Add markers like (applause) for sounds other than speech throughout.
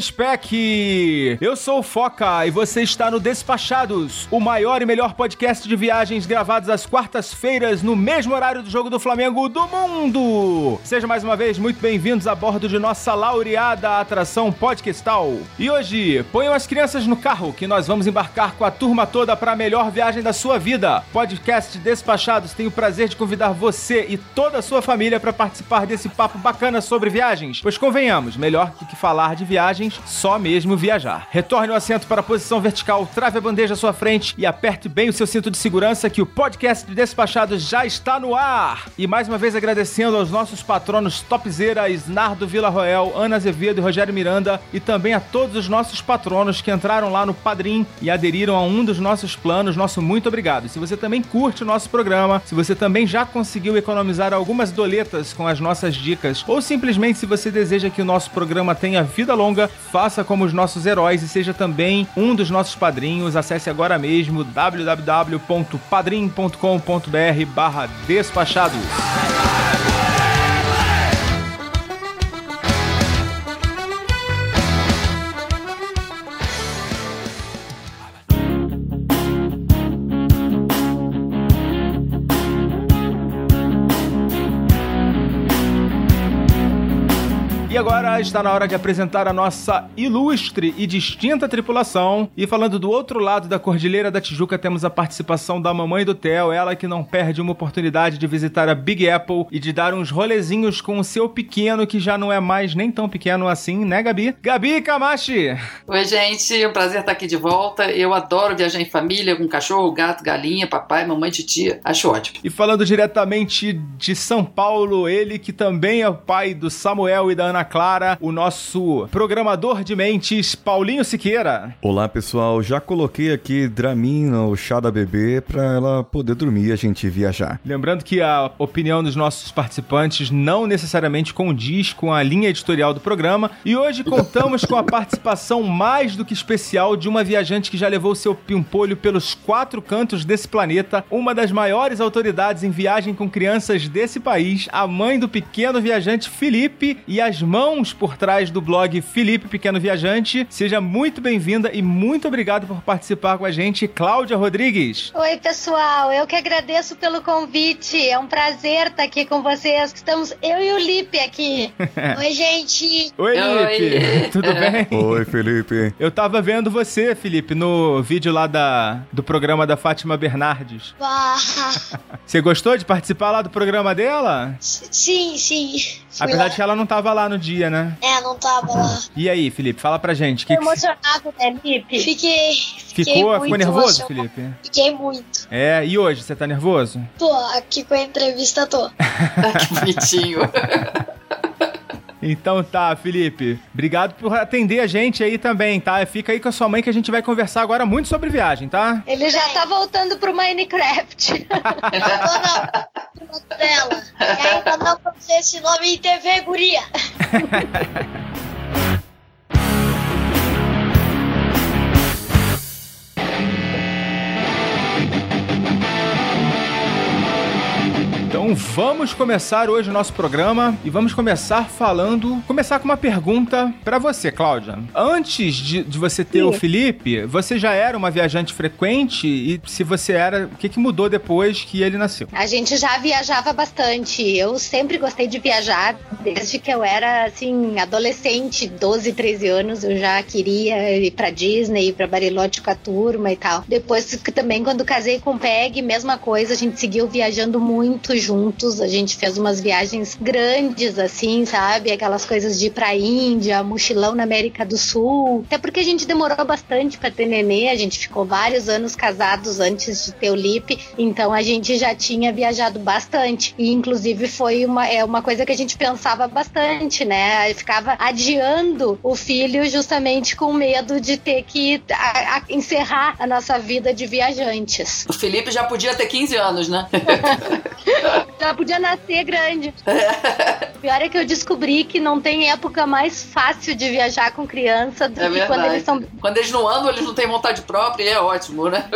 Spec. Eu sou o Foca e você está no Despachados, o maior e melhor podcast de viagens gravados às quartas-feiras no mesmo horário do jogo do Flamengo do mundo. Seja mais uma vez muito bem-vindos a bordo de nossa laureada atração podcastal. E hoje, ponham as crianças no carro que nós vamos embarcar com a turma toda para a melhor viagem da sua vida. Podcast Despachados tem o prazer de convidar você e toda a sua família para participar desse papo bacana sobre viagens. Pois convenhamos, melhor do que falar de só mesmo viajar. Retorne o assento para a posição vertical, trave a bandeja à sua frente e aperte bem o seu cinto de segurança que o podcast de Despachados já está no ar. E mais uma vez agradecendo aos nossos patronos Topzera, Snardo Vila Roel, Ana Azevedo e Rogério Miranda e também a todos os nossos patronos que entraram lá no Padrim e aderiram a um dos nossos planos. Nosso muito obrigado. Se você também curte o nosso programa, se você também já conseguiu economizar algumas doletas com as nossas dicas ou simplesmente se você deseja que o nosso programa tenha vida longa, faça como os nossos heróis e seja também um dos nossos padrinhos. Acesse agora mesmo www.padrim.com.br barra despachados. agora está na hora de apresentar a nossa ilustre e distinta tripulação. E falando do outro lado da Cordilheira da Tijuca, temos a participação da mamãe do Theo, ela que não perde uma oportunidade de visitar a Big Apple e de dar uns rolezinhos com o seu pequeno, que já não é mais nem tão pequeno assim, né, Gabi? Gabi Kamashi! Oi, gente, é um prazer estar aqui de volta. Eu adoro viajar em família, com cachorro, gato, galinha, papai, mamãe, titia. Acho ótimo. E falando diretamente de São Paulo, ele que também é o pai do Samuel e da Ana Clara, o nosso programador de mentes, Paulinho Siqueira. Olá, pessoal. Já coloquei aqui Dramin no chá da bebê para ela poder dormir e a gente viajar. Lembrando que a opinião dos nossos participantes não necessariamente condiz com a linha editorial do programa e hoje contamos com a (laughs) participação mais do que especial de uma viajante que já levou seu pimpolho pelos quatro cantos desse planeta, uma das maiores autoridades em viagem com crianças desse país, a mãe do pequeno viajante Felipe e as mãos por trás do blog Felipe Pequeno Viajante. Seja muito bem-vinda e muito obrigado por participar com a gente, Cláudia Rodrigues. Oi, pessoal. Eu que agradeço pelo convite. É um prazer estar aqui com vocês. Estamos eu e o Lipe aqui. (laughs) Oi, gente. Oi, Lipe. (laughs) Tudo bem? Oi, Felipe. Eu tava vendo você, Felipe, no vídeo lá da, do programa da Fátima Bernardes. (laughs) Você gostou de participar lá do programa dela? Sim, sim. Apesar lá. de que ela não tava lá no dia, né? É, não tava lá. E aí, Felipe, fala pra gente. Que emocionado, né, Felipe? Fiquei. Fiquei Ficou? Ficou nervoso, Felipe? Fiquei muito. É, e hoje, você tá nervoso? Tô, aqui com a entrevista tô. (laughs) (laughs) que bonitinho. (laughs) Então tá, Felipe. Obrigado por atender a gente aí também, tá? Fica aí com a sua mãe que a gente vai conversar agora muito sobre viagem, tá? Ele já tá voltando pro Minecraft. Eu tô na (laughs) dela. E ainda não conheci esse nome em TV, guria. (laughs) Então vamos começar hoje o nosso programa e vamos começar falando. Começar com uma pergunta para você, Cláudia. Antes de, de você ter Sim. o Felipe, você já era uma viajante frequente? E se você era, o que, que mudou depois que ele nasceu? A gente já viajava bastante. Eu sempre gostei de viajar. Desde que eu era, assim, adolescente, 12, 13 anos, eu já queria ir pra Disney, ir pra Barilote com a turma e tal. Depois, também, quando casei com o Peg, mesma coisa, a gente seguiu viajando muito junto juntos. A gente fez umas viagens grandes, assim, sabe? Aquelas coisas de ir pra Índia, mochilão na América do Sul. Até porque a gente demorou bastante para ter nenê, a gente ficou vários anos casados antes de ter o Lipe, então a gente já tinha viajado bastante. E inclusive foi uma, é uma coisa que a gente pensava bastante, né? Eu ficava adiando o filho justamente com medo de ter que a, a, encerrar a nossa vida de viajantes. O Felipe já podia ter 15 anos, né? (laughs) (laughs) já podia nascer grande. O pior é que eu descobri que não tem época mais fácil de viajar com criança do É que verdade. quando eles são. Quando eles não andam, eles não têm vontade própria e é ótimo, né?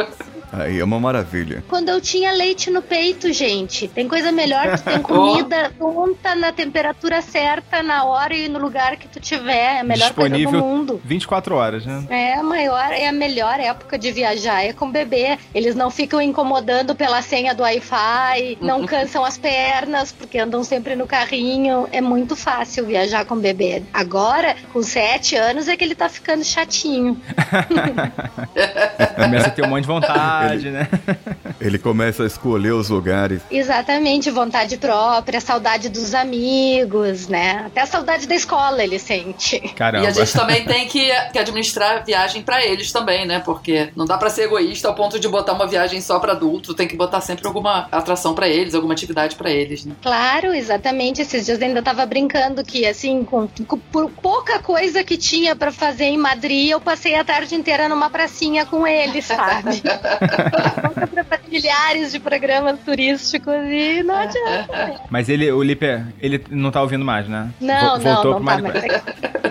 Aí é uma maravilha. Quando eu tinha leite no peito, gente. Tem coisa melhor que tem (laughs) comida pronta na temperatura certa, na hora e no lugar que tu tiver. É a melhor coisa Disponível do mundo. 24 horas, né? É a maior, é a melhor época de viajar, é com bebê. Eles não ficam incomodando pela senha do Wi-Fi, não (laughs) cansam as pernas, porque andam sempre no carrinho. É muito fácil viajar com bebê. Agora, com sete anos, é que ele tá ficando chatinho. (laughs) Começa a ter um monte de vontade, né? (laughs) Ele começa a escolher os lugares. Exatamente, vontade própria, saudade dos amigos, né? Até a saudade da escola ele sente. Caramba. E a gente também tem que, que administrar a viagem pra eles também, né? Porque não dá pra ser egoísta ao ponto de botar uma viagem só pra adulto, tem que botar sempre alguma atração pra eles, alguma atividade pra eles, né? Claro, exatamente. Esses dias eu ainda tava brincando que, assim, com, com- por pouca coisa que tinha pra fazer em Madrid, eu passei a tarde inteira numa pracinha com eles, sabe? (laughs) (laughs) Nunca pra milhares de programas turísticos e não adianta. Mas ele, o Lipe, ele não tá ouvindo mais, né? Não, Vo- não, Voltou não pro tá mais mais.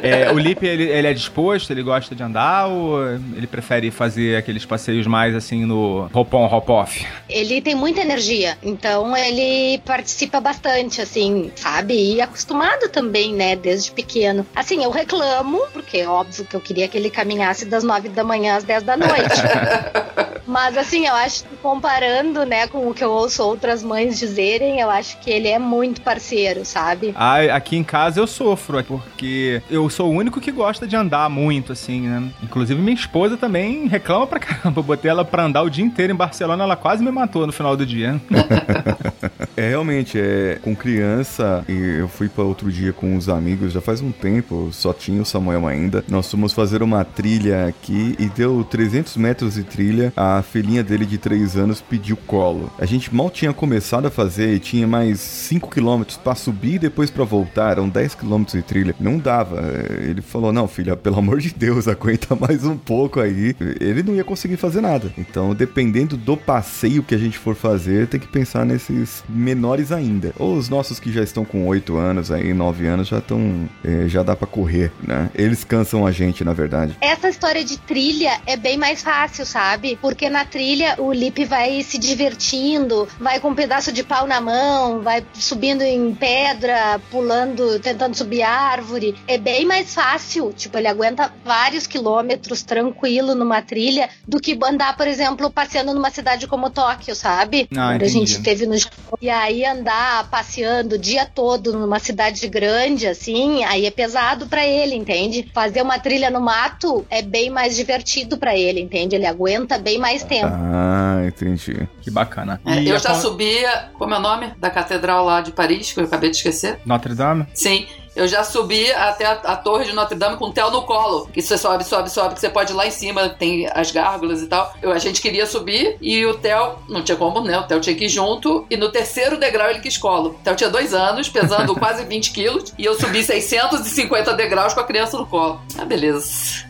É, o Lipe, ele, ele é disposto, ele gosta de andar ou ele prefere fazer aqueles passeios mais assim no hop-on, hop-off? Ele tem muita energia, então ele participa bastante, assim, sabe? E acostumado também, né, desde pequeno. Assim, eu reclamo, porque é óbvio que eu queria que ele caminhasse das nove da manhã às dez da noite. (laughs) Mas assim, eu acho que comparando, né, com o que eu ouço outras mães dizerem, eu acho que ele é muito parceiro, sabe? Ah, aqui em casa eu sofro, porque eu sou o único que gosta de andar muito, assim, né? Inclusive minha esposa também reclama pra caramba. Eu botei ela pra andar o dia inteiro em Barcelona, ela quase me matou no final do dia. (laughs) É realmente, é com criança, e eu fui para outro dia com uns amigos, já faz um tempo, só tinha o Samuel ainda. Nós fomos fazer uma trilha aqui e deu 300 metros de trilha. A filhinha dele de 3 anos pediu colo. A gente mal tinha começado a fazer e tinha mais 5 quilômetros para subir e depois para voltar, eram 10 quilômetros de trilha. Não dava. Ele falou: "Não, filha, pelo amor de Deus, (laughs) aguenta mais um pouco aí". Ele não ia conseguir fazer nada. Então, dependendo do passeio que a gente for fazer, tem que pensar nesses menores ainda. Ou os nossos que já estão com 8 anos aí, 9 anos já estão eh, já dá para correr, né? Eles cansam a gente, na verdade. Essa história de trilha é bem mais fácil, sabe? Porque na trilha o Lipe vai se divertindo, vai com um pedaço de pau na mão, vai subindo em pedra, pulando, tentando subir árvore. É bem mais fácil, tipo, ele aguenta vários quilômetros tranquilo numa trilha do que andar, por exemplo, passeando numa cidade como Tóquio, sabe? Ah, Quando a gente teve no Japão. E aí andar passeando o dia todo numa cidade grande, assim, aí é pesado pra ele, entende? Fazer uma trilha no mato é bem mais divertido pra ele, entende? Ele aguenta bem mais tempo. Ah, entendi. Que bacana. É, eu já con- subi, como é o nome? Da catedral lá de Paris, que eu acabei de esquecer. Notre Dame? Sim, eu já subi até a, a torre de Notre Dame com o Theo no colo. Que você sobe, sobe, sobe, que você pode ir lá em cima, tem as gárgulas e tal. Eu, a gente queria subir e o Theo, não tinha como, né? O Theo tinha que ir junto. E no terceiro degrau ele quis colo. O Theo tinha dois anos, pesando (laughs) quase 20 quilos. E eu subi 650 degraus com a criança no colo. Ah, beleza.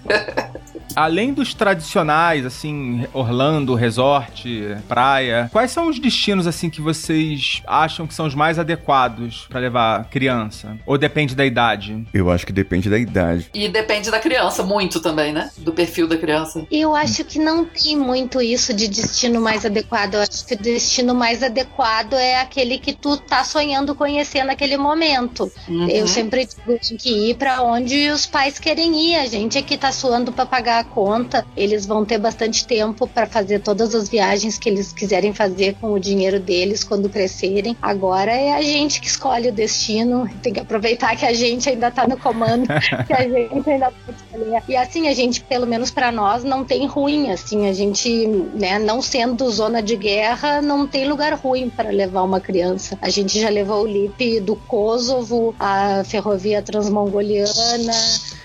Além dos tradicionais, assim, Orlando, resort, praia, quais são os destinos, assim, que vocês acham que são os mais adequados pra levar criança? Ou depende da idade? Eu acho que depende da idade. E depende da criança, muito também, né? Do perfil da criança. Eu acho que não tem muito isso de destino mais adequado. Eu acho que o destino mais adequado é aquele que tu tá sonhando conhecer naquele momento. Uhum. Eu sempre digo tem que ir pra onde os pais querem ir. A gente é que tá suando pra pagar dar conta, eles vão ter bastante tempo para fazer todas as viagens que eles quiserem fazer com o dinheiro deles quando crescerem. Agora é a gente que escolhe o destino, tem que aproveitar que a gente ainda está no comando, (laughs) que a gente ainda pode escolher. E assim, a gente, pelo menos para nós, não tem ruim, assim, a gente, né, não sendo zona de guerra, não tem lugar ruim para levar uma criança. A gente já levou o Lipe do Kosovo, a ferrovia transmongoliana,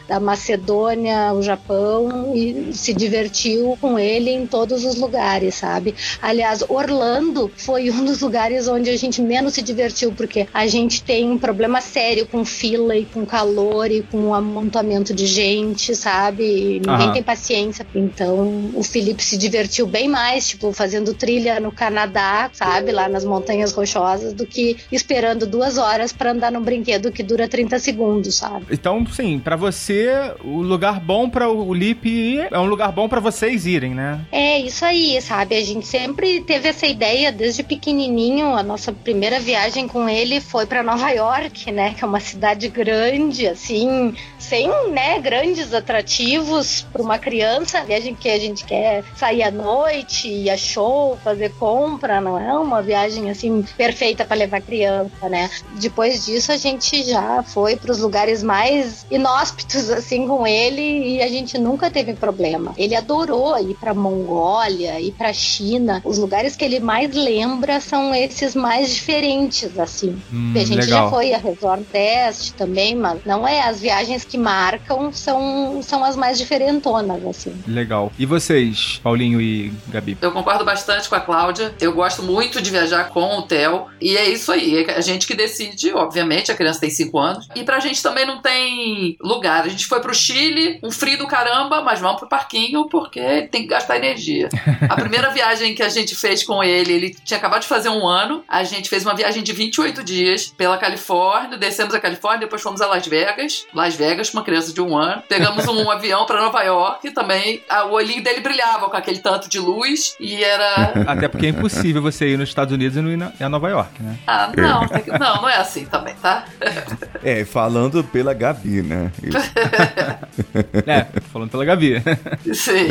da Macedônia, o Japão e se divertiu com ele em todos os lugares, sabe? Aliás, Orlando foi um dos lugares onde a gente menos se divertiu, porque a gente tem um problema sério com fila e com calor e com amontoamento de gente, sabe? E ninguém tem paciência. Então, o Felipe se divertiu bem mais, tipo, fazendo trilha no Canadá, sabe? Lá nas Montanhas Rochosas, do que esperando duas horas para andar num brinquedo que dura 30 segundos, sabe? Então, sim, para você o lugar bom para o Lip ir é um lugar bom para vocês irem, né? É isso aí, sabe? A gente sempre teve essa ideia desde pequenininho. A nossa primeira viagem com ele foi para Nova York, né? Que é uma cidade grande, assim, sem, né, grandes atrativos para uma criança. Viagem que a gente quer sair à noite, ir a show, fazer compra, não é uma viagem assim perfeita para levar criança, né? Depois disso a gente já foi para os lugares mais inóspitos assim com ele e a gente nunca teve problema. Ele adorou ir para Mongólia, ir para China. Os lugares que ele mais lembra são esses mais diferentes assim. Hum, a gente legal. já foi a Resort Test também, mas não é as viagens que marcam são são as mais diferentonas assim. Legal. E vocês, Paulinho e Gabi? Eu concordo bastante com a Cláudia. Eu gosto muito de viajar com o Theo. E é isso aí. É a gente que decide, obviamente. A criança tem 5 anos. E pra gente também não tem lugar. A gente foi pro Chile, um frio do caramba, mas vamos pro parquinho porque tem que gastar energia. (laughs) A primeira viagem que a gente fez com ele, ele tinha acabado de fazer um ano. A gente fez uma viagem de 28 dias pela Califórnia. Descemos a Califórnia, depois fomos a Las Vegas. Las Vegas, com uma criança de um ano. Pegamos um (laughs) avião pra Nova York também. Ah, O olhinho dele brilhava com aquele tanto de luz. E era (laughs) Até porque é impossível você ir nos Estados Unidos e não ir na, a Nova York, né? Ah, não, que- não, não é assim também, tá? É, falando pela Gabi, né? (laughs) É, falando pela Gabi. Sim.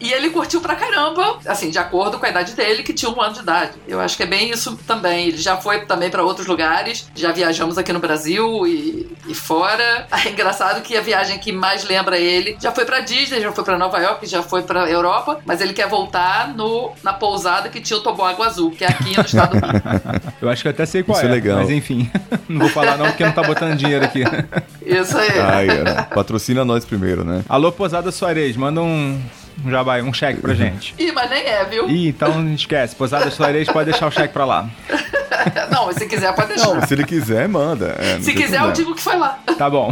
E ele curtiu pra caramba, assim, de acordo com a idade dele, que tinha um ano de idade. Eu acho que é bem isso também. Ele já foi também pra outros lugares, já viajamos aqui no Brasil e, e fora. (laughs) É engraçado que a viagem que mais lembra ele já foi pra Disney, já foi pra Nova York, já foi pra Europa, mas ele quer voltar no, na pousada que tinha o toboágua azul, que é aqui no estado do Rio. (laughs) Eu acho que eu até sei qual Isso é é. legal. Mas enfim, não vou falar não porque não tá botando dinheiro aqui. Isso aí. Ai, Ana, (laughs) patrocina nós primeiro, né? Alô, Posada Soares, manda um, um jabai, um cheque pra gente. (laughs) Ih, mas nem é, viu? Ih, então (laughs) esquece. Posada Soares pode deixar o cheque pra lá. Não, mas se quiser, pode deixar. Não, se ele quiser, manda. É, se quiser, eu digo que foi lá. Tá bom.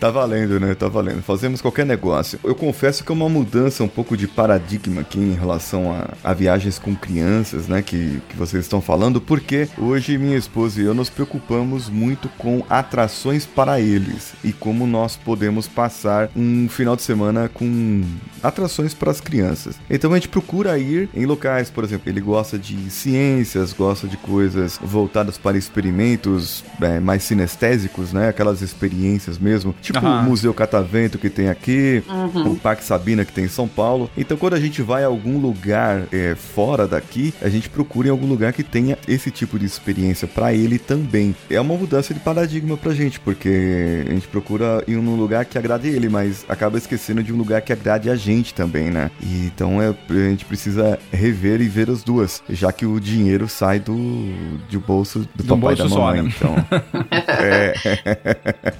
Tá valendo, né? Tá valendo. Fazemos qualquer negócio. Eu confesso que é uma mudança um pouco de paradigma aqui em relação a, a viagens com crianças, né? Que, que vocês estão falando, porque hoje minha esposa e eu nos preocupamos muito com atrações para eles e como nós podemos passar um final de semana com atrações para as crianças. Então a gente procura ir em locais, por exemplo, ele gosta de ciências, gosta de coisas voltadas para experimentos é, mais sinestésicos, né? Aquelas experiências mesmo, Aham. o Museu Catavento que tem aqui, o Parque Sabina que tem em São Paulo. Então quando a gente vai a algum lugar é, fora daqui, a gente procura em algum lugar que tenha esse tipo de experiência para ele também. É uma mudança de paradigma pra gente, porque a gente procura ir num lugar que agrade ele, mas acaba esquecendo de um lugar que agrade a gente também, né? E então é, a gente precisa rever e ver as duas, já que o dinheiro sai do, do bolso do, Do papai bolso da só, mamãe. né? Então, (laughs) é,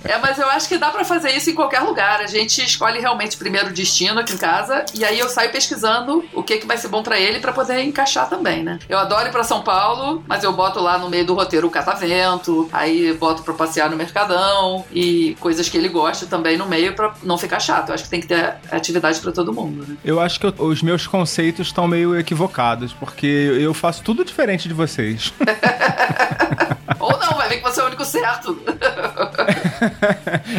É, mas eu acho que dá pra fazer isso em qualquer lugar. A gente escolhe realmente primeiro o destino aqui em casa e aí eu saio pesquisando o que, que vai ser bom pra ele pra poder encaixar também, né? Eu adoro ir pra São Paulo, mas eu boto lá no meio do roteiro o catavento, aí boto pra passear no Mercadão e coisas que ele gosta também no meio pra não ficar chato. Eu acho que tem que ter atividade pra todo mundo, né? Eu acho que eu- os meus conceitos estão meio equivocados, porque eu faço tudo diferente de vocês. (laughs) Ou não, vai ver que você é o único certo. (laughs)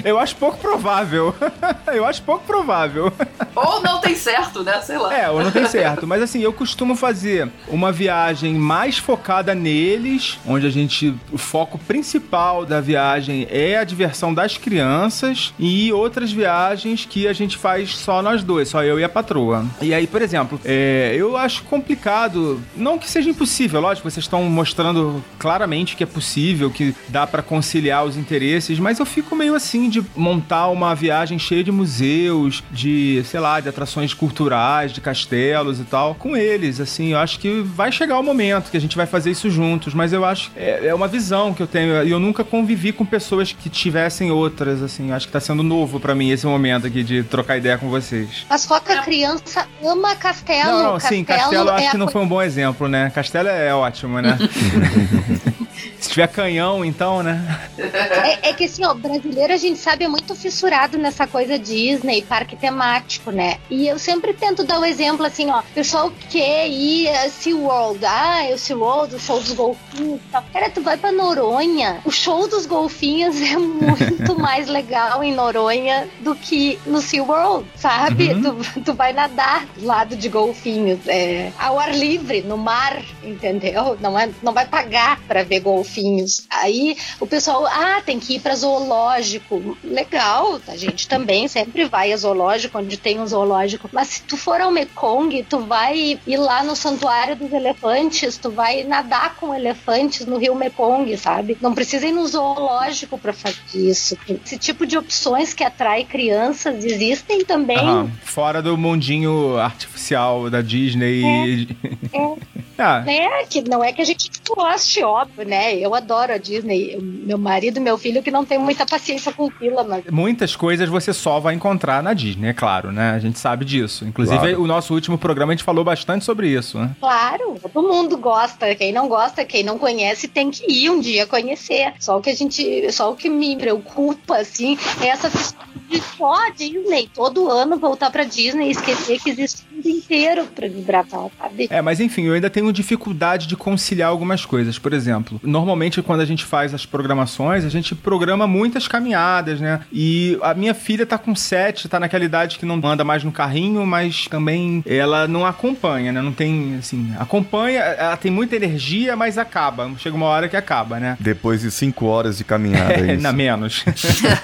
Eu acho pouco provável. (laughs) Eu acho pouco provável. Ou não tem certo, né? Sei lá. É, ou não tem certo. Mas assim, eu costumo fazer uma viagem mais focada neles, onde a gente. O foco principal da viagem é a diversão das crianças, e outras viagens que a gente faz só nós dois, só eu e a patroa. E aí, por exemplo, é, eu acho complicado, não que seja impossível, lógico, vocês estão mostrando claramente que é possível, que dá para conciliar os interesses, mas eu fico meio assim de montar uma viagem cheia de museus, de, sei lá, de atrações culturais, de castelos e tal, com eles, assim, eu acho que vai chegar o momento que a gente vai fazer isso juntos, mas eu acho é, é uma visão que eu tenho, e eu nunca convivi com pessoas que tivessem outras, assim, eu acho que tá sendo novo para mim esse momento aqui de trocar ideia com vocês. Mas foca criança ama castelo. Não, não, castelo sim, Castelo eu acho é que a não foi um bom exemplo, né? Castelo é ótimo, né? (laughs) Se tiver canhão, então, né? É, é que assim, ó, brasileiro a gente sabe é muito fissurado nessa coisa Disney, parque temático, né? E eu sempre tento dar o exemplo assim, ó, o pessoal quer ir a SeaWorld, ah, é o SeaWorld, o show dos golfinhos e tal. Cara, tu vai pra Noronha, o show dos golfinhos é muito (laughs) mais legal em Noronha do que no SeaWorld, sabe? Tu, tu vai nadar do lado de golfinhos, é, ao ar livre, no mar, entendeu? Não, é, não vai pagar pra ver golfinhos. Aí o pessoal, ah, tem que ir pra zoológico. Legal, a gente também sempre vai a zoológico, onde tem um zoológico. Mas se tu for ao Mekong, tu vai ir lá no santuário dos elefantes, tu vai nadar com elefantes no rio Mekong, sabe? Não precisa ir no zoológico pra fazer isso. Esse tipo de opções que atrai crianças existem também. Fora do mundinho artificial da Disney. (laughs) ah, É, que não é que a gente goste, óbvio, né? Eu adoro a Disney. Eu- Meu marido e meu filho que não tem muita paciência com fila, mas muitas coisas você só vai encontrar na Disney, é claro, né? A gente sabe disso. Inclusive, Claro. o nosso último programa a gente falou bastante sobre isso, né? claro, todo mundo gosta. Quem não gosta, quem não conhece, tem que ir um dia conhecer. Só o que a gente, só o que me preocupa, assim, é essa questão de só a Disney. Todo ano voltar pra Disney e esquecer que existe o mundo inteiro pra desbravar, sabe? É, mas enfim, eu ainda tenho dificuldade de conciliar algumas coisas. Por exemplo, normalmente quando a gente faz as programações, a gente programa muitas caminhadas, né? E a minha filha tá com sete, tá naquela idade que não anda mais no carrinho, mas também ela não acompanha, né? Não tem, assim, acompanha, ela tem muita energia, mas acaba. Chega uma hora que acaba, né? Depois de cinco horas de caminhada, é É, (laughs) isso. na menos.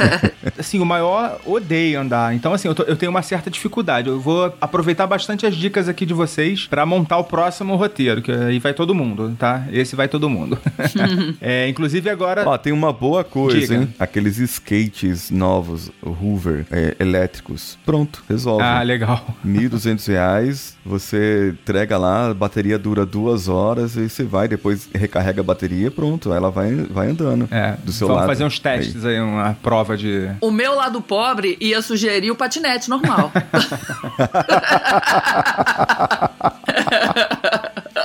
(laughs) assim, o maior odeia andar. Então, assim, eu, tô- eu tenho uma certa dificuldade. Eu vou aproveitar bastante as dicas aqui de vocês pra montar o próximo roteiro, que aí vai todo mundo, tá? Esse vai todo mundo. (laughs) (laughs) é, inclusive agora. Ó, tem uma boa coisa, Diga. hein? Aqueles skates novos, Hoover, é, elétricos. Pronto, resolve. Ah, legal. (laughs) 1.200 reais, você entrega lá, a bateria dura duas horas, e você vai, depois recarrega a bateria, pronto, ela vai, vai andando É, do seu vamos lado. fazer uns testes aí, uma prova de. O meu lado pobre ia sugerir o patinete normal. (laughs)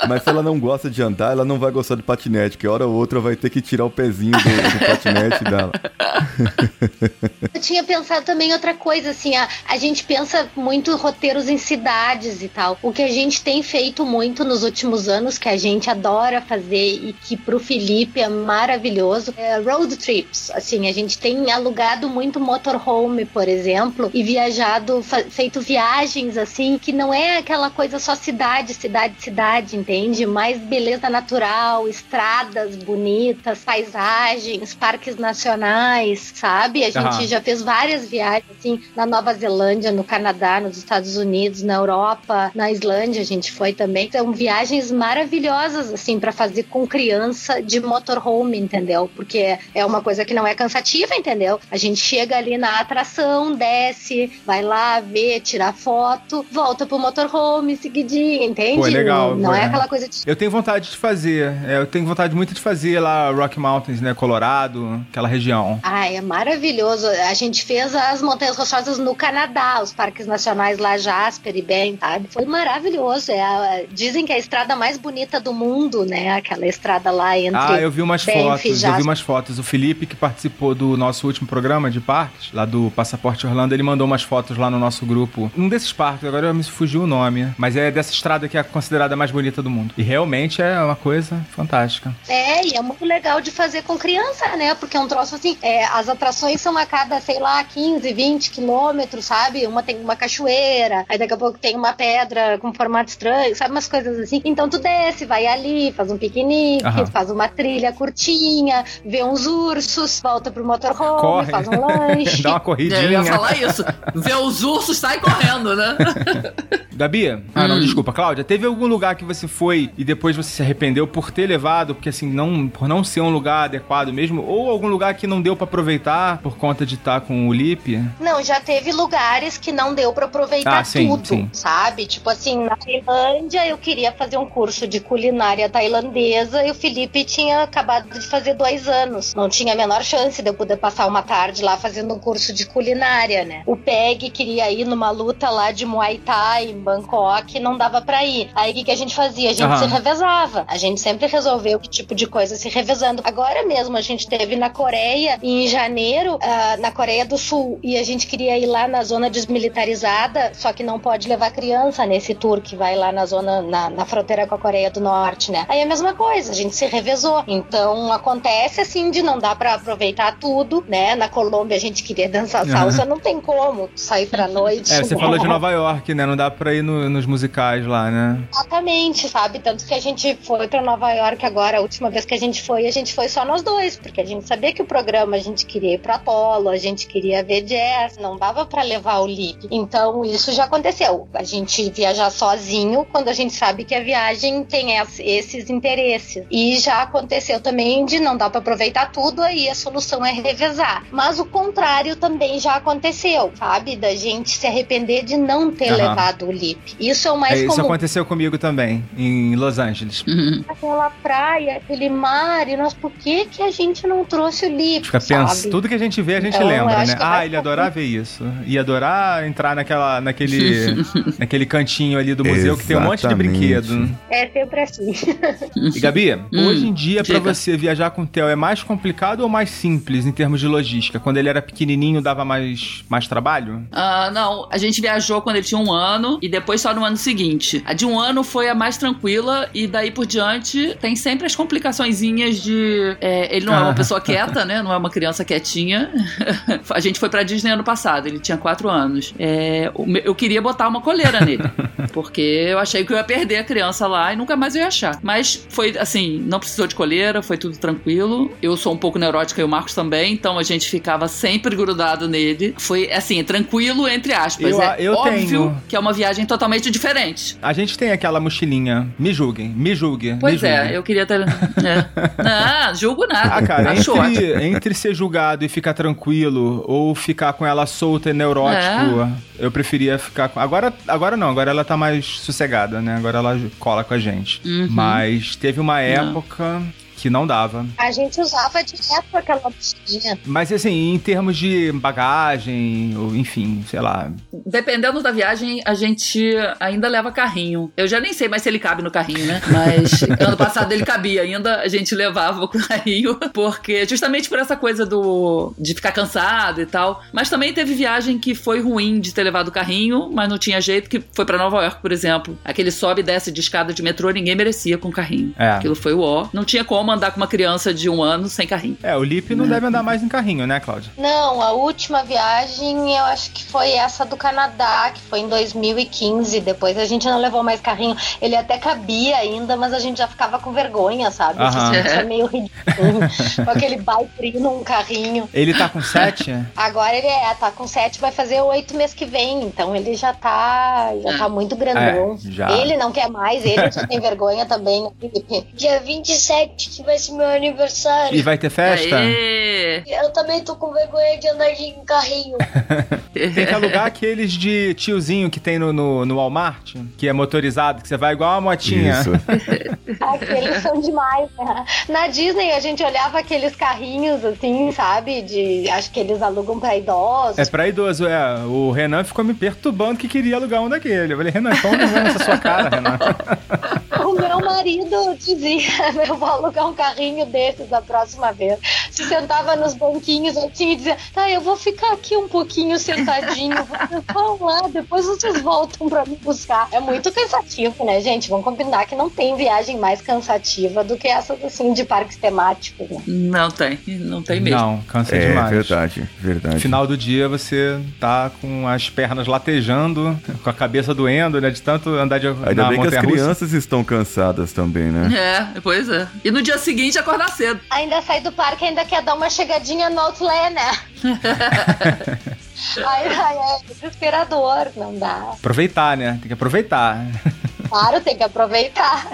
Mas se ela não gosta de andar, ela não vai gostar de patinete, que hora ou outra vai ter que tirar o pezinho do, do patinete dela. (laughs) Eu tinha pensado também outra coisa, assim, a, a gente pensa muito roteiros em cidades e tal. O que a gente tem feito muito nos últimos anos, que a gente adora fazer e que pro Felipe é maravilhoso, é road trips. Assim, a gente tem alugado muito motorhome, por exemplo, e viajado, feito viagens, assim, que não é aquela coisa só cidade, cidade, cidade, entende? Mais beleza natural, estradas bonitas, paisagens, parques nacionais, sabe? A gente já fez várias viagens, assim, na Nova Zelândia, no Canadá, nos Estados Unidos, na Europa, na Islândia, a gente foi também. São viagens maravilhosas, assim, para fazer com criança de motorhome, entendeu? Porque é uma coisa que não é cansativa, entendeu? A gente chega ali na atração, desce, vai lá ver, tirar foto, volta pro motorhome seguidinho, entende? Pô, é legal, Não, é é. aquela coisa de Eu tenho vontade de fazer. é, eu tenho vontade muito de fazer lá Rock Mountains, né? Colorado, aquela região. Ai, é maravilhoso. A gente fez as Montanhas Rochosas no Canadá, os parques nacionais lá, Jasper e Ben, sabe? Foi maravilhoso. É a, dizem que é a estrada mais bonita do mundo, né? Aquela estrada lá entre. Ah, eu vi umas fotos, eu Jasper. vi umas fotos. O Felipe, que participou do nosso último programa de parques, lá do Passaporte Orlando, ele mandou umas fotos lá no nosso grupo. Um desses parques, agora me fugiu o nome, mas é dessa estrada que é considerada a mais bonita do mundo. E realmente é uma coisa fantástica. É, e é muito legal de fazer com criança, né? Porque é um troço assim, é, as atrações são a cada, sei lá, 15, 20 quilômetros, sabe? Uma tem uma cachoeira, aí daqui a pouco tem uma pedra com formato estranho, sabe? Umas coisas assim. Então tu desce, vai ali, faz um piquenique, Aham. faz uma trilha curtinha, vê uns ursos, volta pro motorhome, Corre. faz um (laughs) lanche. Dá uma É, corridinha. eu ia falar isso. Ver os ursos, sai correndo, né? (laughs) Gabi? Ah, não, Hum. desculpa. Cláudia, teve algum lugar que você foi e depois você se arrependeu por ter levado, porque assim, não, por não ser um lugar adequado mesmo? Ou algum lugar que não deu pra aproveitar por conta de estar com o Lipe? Não, já teve lugares que não deu pra aproveitar Ah, sim, tudo, sim. sabe? Tipo assim, na Tailândia eu queria fazer um curso de culinária tailandesa e o Felipe tinha acabado de fazer dois anos. Não tinha a menor chance de eu poder passar uma tarde lá fazendo um curso de culinária, né? O Peg queria ir numa luta lá de Muay Thai em Bangkok e não dava pra ir. Aí o que, que a gente fazia? A gente Aham. se revezava. A gente sempre resolveu que tipo de coisa se revezando. Agora mesmo a gente teve na Coreia em janeiro, ah, na Coreia do Sul, e a gente queria ir lá na zona desmilitarizada, só que não pode levar criança nesse tour que vai lá na zona, na, na fronteira com a Coreia do Norte, né? Aí é a mesma coisa, a gente se revezou. Então acontece assim de não dar pra aproveitar tudo, né? Na Colômbia a gente queria dançar salsa, não tem como sair pra (laughs) noite. É, você né? falou de Nova York, né? Não dá pra ir no- nos musicais lá, né? Exatamente, sabe? Tanto que a gente foi pra Nova York agora, a última vez que a gente foi, a gente foi só nós dois, porque a gente sabia que o programa a gente queria ir pro Apollo, a gente queria ver jazz, não dava pra levar o Lipe. Então isso já aconteceu. A gente viajar sozinho quando a gente sabe que a viagem tem es- esses interesses. E já aconteceu também de não dar pra aproveitar tudo, aí a solução é revezar. Mas o contrário também já aconteceu, sabe? Da gente se arrepender de não ter Aham. levado o Lipe. Isso é o mais É, isso comum. aconteceu comigo também, em Los Angeles. Uhum. aquela praia, aquele mar, e nós, por que que a gente não trouxe o Lipe, Fica pensando, tudo que a gente vê, a gente Então, lembra, né? Ah, ele ia adorar ver isso. Ia adorar entrar naquela, naquele, (laughs) naquele cantinho ali do museu que tem um monte de Exatamente. brinquedo. É sempre assim. E Gabi, (laughs) Hum, hoje em dia, pra diga. você viajar com o Theo, é mais complicado ou mais simples em termos de logística? Quando ele era pequenininho, dava mais, mais trabalho? Ah, não, a gente viajou quando ele tinha um ano e depois só no ano seguinte. A de um ano foi a mais tranquila e daí por diante tem sempre as complicaçõezinhas de. é, ele não é Ah. uma pessoa quieta, (laughs) né? Não é uma criança quietinha. (laughs) a gente foi pra Disney ano passado, ele tinha quatro anos. É, eu queria botar uma coleira nele, (laughs) porque eu achei que eu ia perder a criança lá e nunca mais eu ia achar. Mas foi assim, não precisou de coleira, foi tudo tranquilo. Eu sou um pouco neurótica e o Marcos também, então a gente ficava sempre grudado nele. Foi assim, tranquilo, entre aspas. Eu- é eu óbvio tenho. que é uma viagem totalmente diferente. A gente tem aquela mochilinha. Me julguem, me julguem. Pois me é, julguem. eu queria ter. É. Não, julgo nada. Ah, cara, entre, entre ser julgado e ficar tranquilo, ou ficar com ela solta e neurótico, eu preferia ficar com. Agora, agora não, agora ela tá mais sossegada, né? Agora ela cola com a gente. Uhum. Mas teve uma Não. Que não dava. A gente usava direto aquela mochilinha. Mas assim, em termos de bagagem, ou enfim, sei lá. Dependendo da viagem, a gente ainda leva carrinho. Eu já nem sei mais se ele cabe no carrinho, né? Mas (laughs) ano passado ele cabia ainda, a gente levava o carrinho, porque justamente por essa coisa do de ficar cansado e tal. Mas também teve viagem que foi ruim de ter levado o carrinho, mas não tinha jeito, que foi pra Nova York, por exemplo. Aquele sobe e desce de escada de metrô, ninguém merecia com carrinho. É. Aquilo foi o ó. Não tinha como andar com uma criança de um ano sem carrinho. É, o Lipe não deve andar mais em carrinho, né, Cláudia? Não, a última viagem eu acho que foi essa do Canadá, que foi em 2015. Depois a gente não levou mais carrinho. Ele até cabia ainda, mas a gente já ficava com vergonha, sabe? Aham. Isso é meio ridículo. com aquele baitrino, um carrinho. Ele tá com sete? Agora ele é, tá com sete, vai fazer oito mês que vem. Então ele já tá, já tá muito grandão. É, já. Ele não quer mais, ele já tem vergonha também. né? Dia 27 que vai ser meu aniversário. E vai ter festa? Aê! Eu também tô com vergonha de andar de carrinho. (laughs) Tem que alugar aqueles de tiozinho que tem no, no, no Walmart, que é motorizado, que você vai igual uma motinha. Isso. (laughs) Aqueles são demais, né? Na Disney a gente olhava aqueles carrinhos assim, sabe? De. Acho que eles alugam pra idosos. É pra idoso, é. O Renan ficou me perturbando que queria alugar um daquele. Eu falei, Renan, toma vergonha nessa sua cara, Renan. (laughs) O meu marido dizia: (laughs) eu vou alugar um carrinho desses da próxima vez. Se sentava nos banquinhos assim e dizia: tá, eu vou ficar aqui um pouquinho sentadinho, vão lá, depois vocês voltam pra me buscar. É muito cansativo, né, gente? Vamos combinar que não tem viagem mais cansativa do que essas assim de parques temáticos, né? Não tem, não tem mesmo. Não, cansa É demais. verdade, verdade. No final do dia você tá com as pernas latejando, com a cabeça doendo, né? De tanto andar de, Ainda na bem que as crianças estão cansadas também, né? É, pois é. E no dia seguinte acordar cedo. Ainda sai do parque, ainda quer dar uma chegadinha no Outlet, né? (laughs) Ai, ai, é desesperador, não dá. Aproveitar, né? Tem que aproveitar. Claro, tem que aproveitar.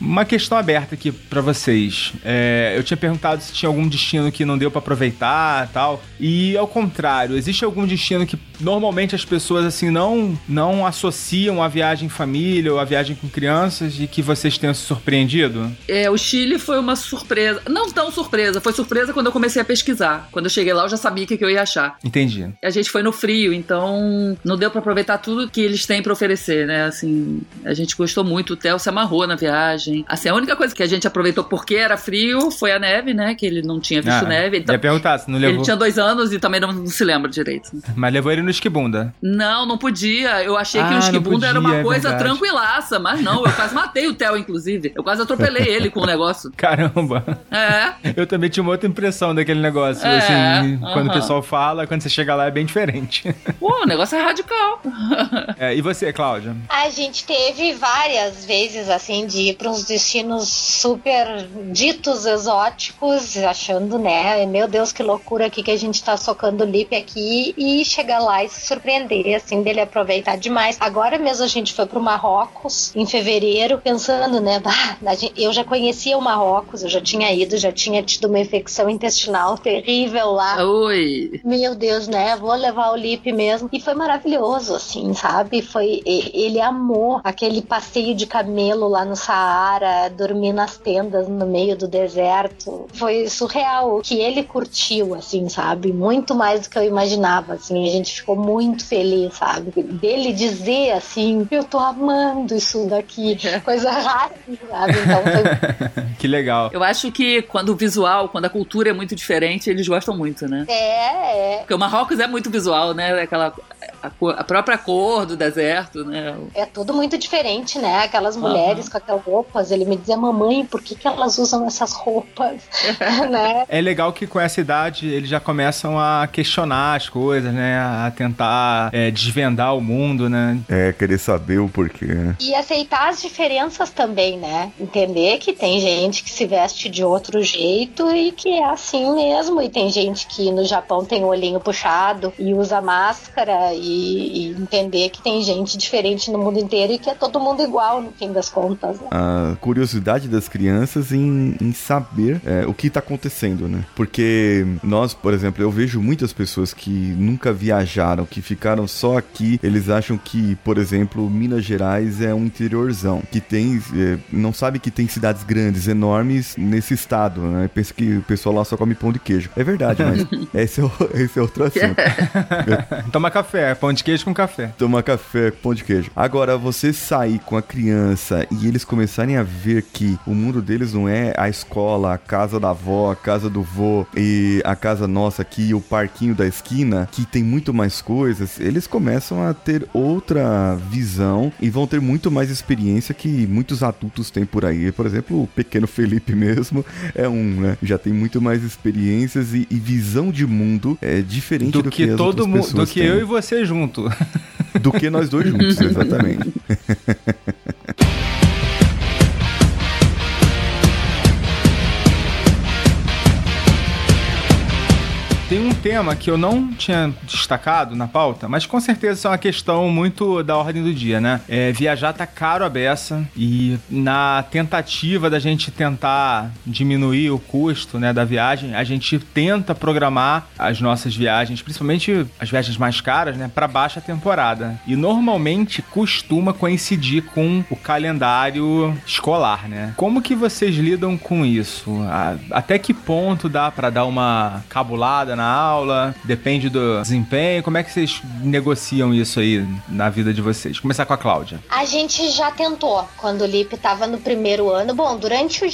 Uma questão aberta aqui pra vocês. É, eu tinha perguntado se tinha algum destino que não deu pra aproveitar, tal. E ao contrário, existe algum destino que normalmente as pessoas assim não não associam a viagem em família ou a viagem com crianças e que vocês tenham se surpreendido? É, o Chile foi uma surpresa. Não tão surpresa, foi surpresa quando eu comecei a pesquisar. Quando eu cheguei lá, eu já sabia o que que eu ia achar. Entendi. A gente foi no frio, então não deu pra aproveitar tudo que eles têm pra oferecer, né? Assim, a gente gostou muito, o Theo se amarrou na viagem. Assim, a única coisa que a gente aproveitou porque era frio foi a neve, né? Que ele não tinha visto Ah, neve. Então, ia perguntar se não ele levou. tinha dois anos e também não, não se lembra direito. Mas levou ele no esquibunda. Não, não podia. Eu achei que Ah, o não esquibunda era uma é coisa verdade. tranquilaça, mas não, eu quase matei o Theo, inclusive. Eu quase atropelei ele com o negócio. (laughs) Caramba. É. Eu também tinha uma outra impressão daquele negócio. É, assim, quando o pessoal fala, quando você chega lá é bem diferente. Pô, o negócio é radical. (laughs) É, e você, Cláudia? A gente teve várias vezes, assim, de ir para uns destinos super ditos exóticos, achando, né? Meu Deus, que loucura aqui que a gente tá socando lip aqui e chegar lá e se surpreender, assim, dele aproveitar demais. Agora mesmo a gente foi pro Marrocos em fevereiro, pensando, né? bah, eu já conhecia o Marrocos, eu já tinha ido, já tinha tido uma infecção intestinal terrível lá. Oi. Meu Deus, né? Vou levar o Lipe mesmo. E foi maravilhoso, assim, sabe? Foi. Ele amou aquele passeio de camelo lá no Saara, dormir nas tendas no meio do deserto. Foi surreal o que ele curtiu, assim, sabe? Muito mais do que eu imaginava, assim. A gente ficou muito feliz, sabe? Dele dizer assim, eu tô amando isso daqui. (laughs) Coisa rara, sabe? Então foi. (laughs) que legal. Eu acho que quando o visual, quando a cultura é muito diferente, eles gostam muito, né? É, é. Porque o Marrocos é muito visual, né? Aquela, a, própria cor do deserto, né? É tudo muito diferente, né? Aquelas mulheres com aquelas roupas. Ele me dizia, mamãe, por que, que elas usam essas roupas? (laughs) né? É legal que com essa idade eles já começam a questionar as coisas, né? A tentar é, desvendar o mundo, né? É, querer saber o porquê. né? E aceitar as diferenças também, né? Entender que tem gente que se veste de outro jeito e que é assim mesmo. E tem gente que no Japão tem o olhinho puxado e usa máscara. E, e entender que tem gente diferente no mundo inteiro e que é todo mundo igual, no fim das contas. né? a curiosidade das crianças em, em saber é, o que está acontecendo, né? Porque nós, por exemplo, eu vejo muitas pessoas que nunca viajaram, que ficaram só aqui, eles acham que, por exemplo, Minas Gerais é um interiorzão, que tem, é, não sabe que tem cidades grandes, enormes nesse estado, né? Pensa que o pessoal lá só come pão de queijo. É verdade, mas (laughs) esse é, o- esse é outro assunto. (laughs) Toma café, pão de queijo com café. Tomar café com pão de queijo. Agora, você sair com a criança e eles começarem a ver que o mundo deles não é a escola, a casa da avó, a casa do vô e a casa nossa aqui, o parquinho da esquina, que tem muito mais coisas, eles começam a ter outra visão e vão ter muito mais experiência que muitos adultos têm por aí. Por exemplo, o pequeno Felipe (laughs) mesmo é um, né? Já tem muito mais experiências e, e visão de mundo é diferente do, Do que, as todo mundo, do que têm eu e você junto. do que nós dois juntos, exatamente. (laughs) tema que eu não tinha destacado na pauta, mas com certeza é uma questão muito da ordem do dia, né? É, viajar tá caro a beça e na tentativa da gente tentar diminuir o custo né, da viagem, a gente tenta programar as nossas viagens, principalmente as viagens mais caras, né, para baixa temporada. E normalmente costuma coincidir com o calendário escolar, né? Como que vocês lidam com isso? Até que ponto dá para dar uma cabulada na aula? Depende do desempenho? Como é que vocês negociam isso aí na vida de vocês? Começar com a Cláudia. A gente já tentou quando o Lipe estava no primeiro ano. Bom, durante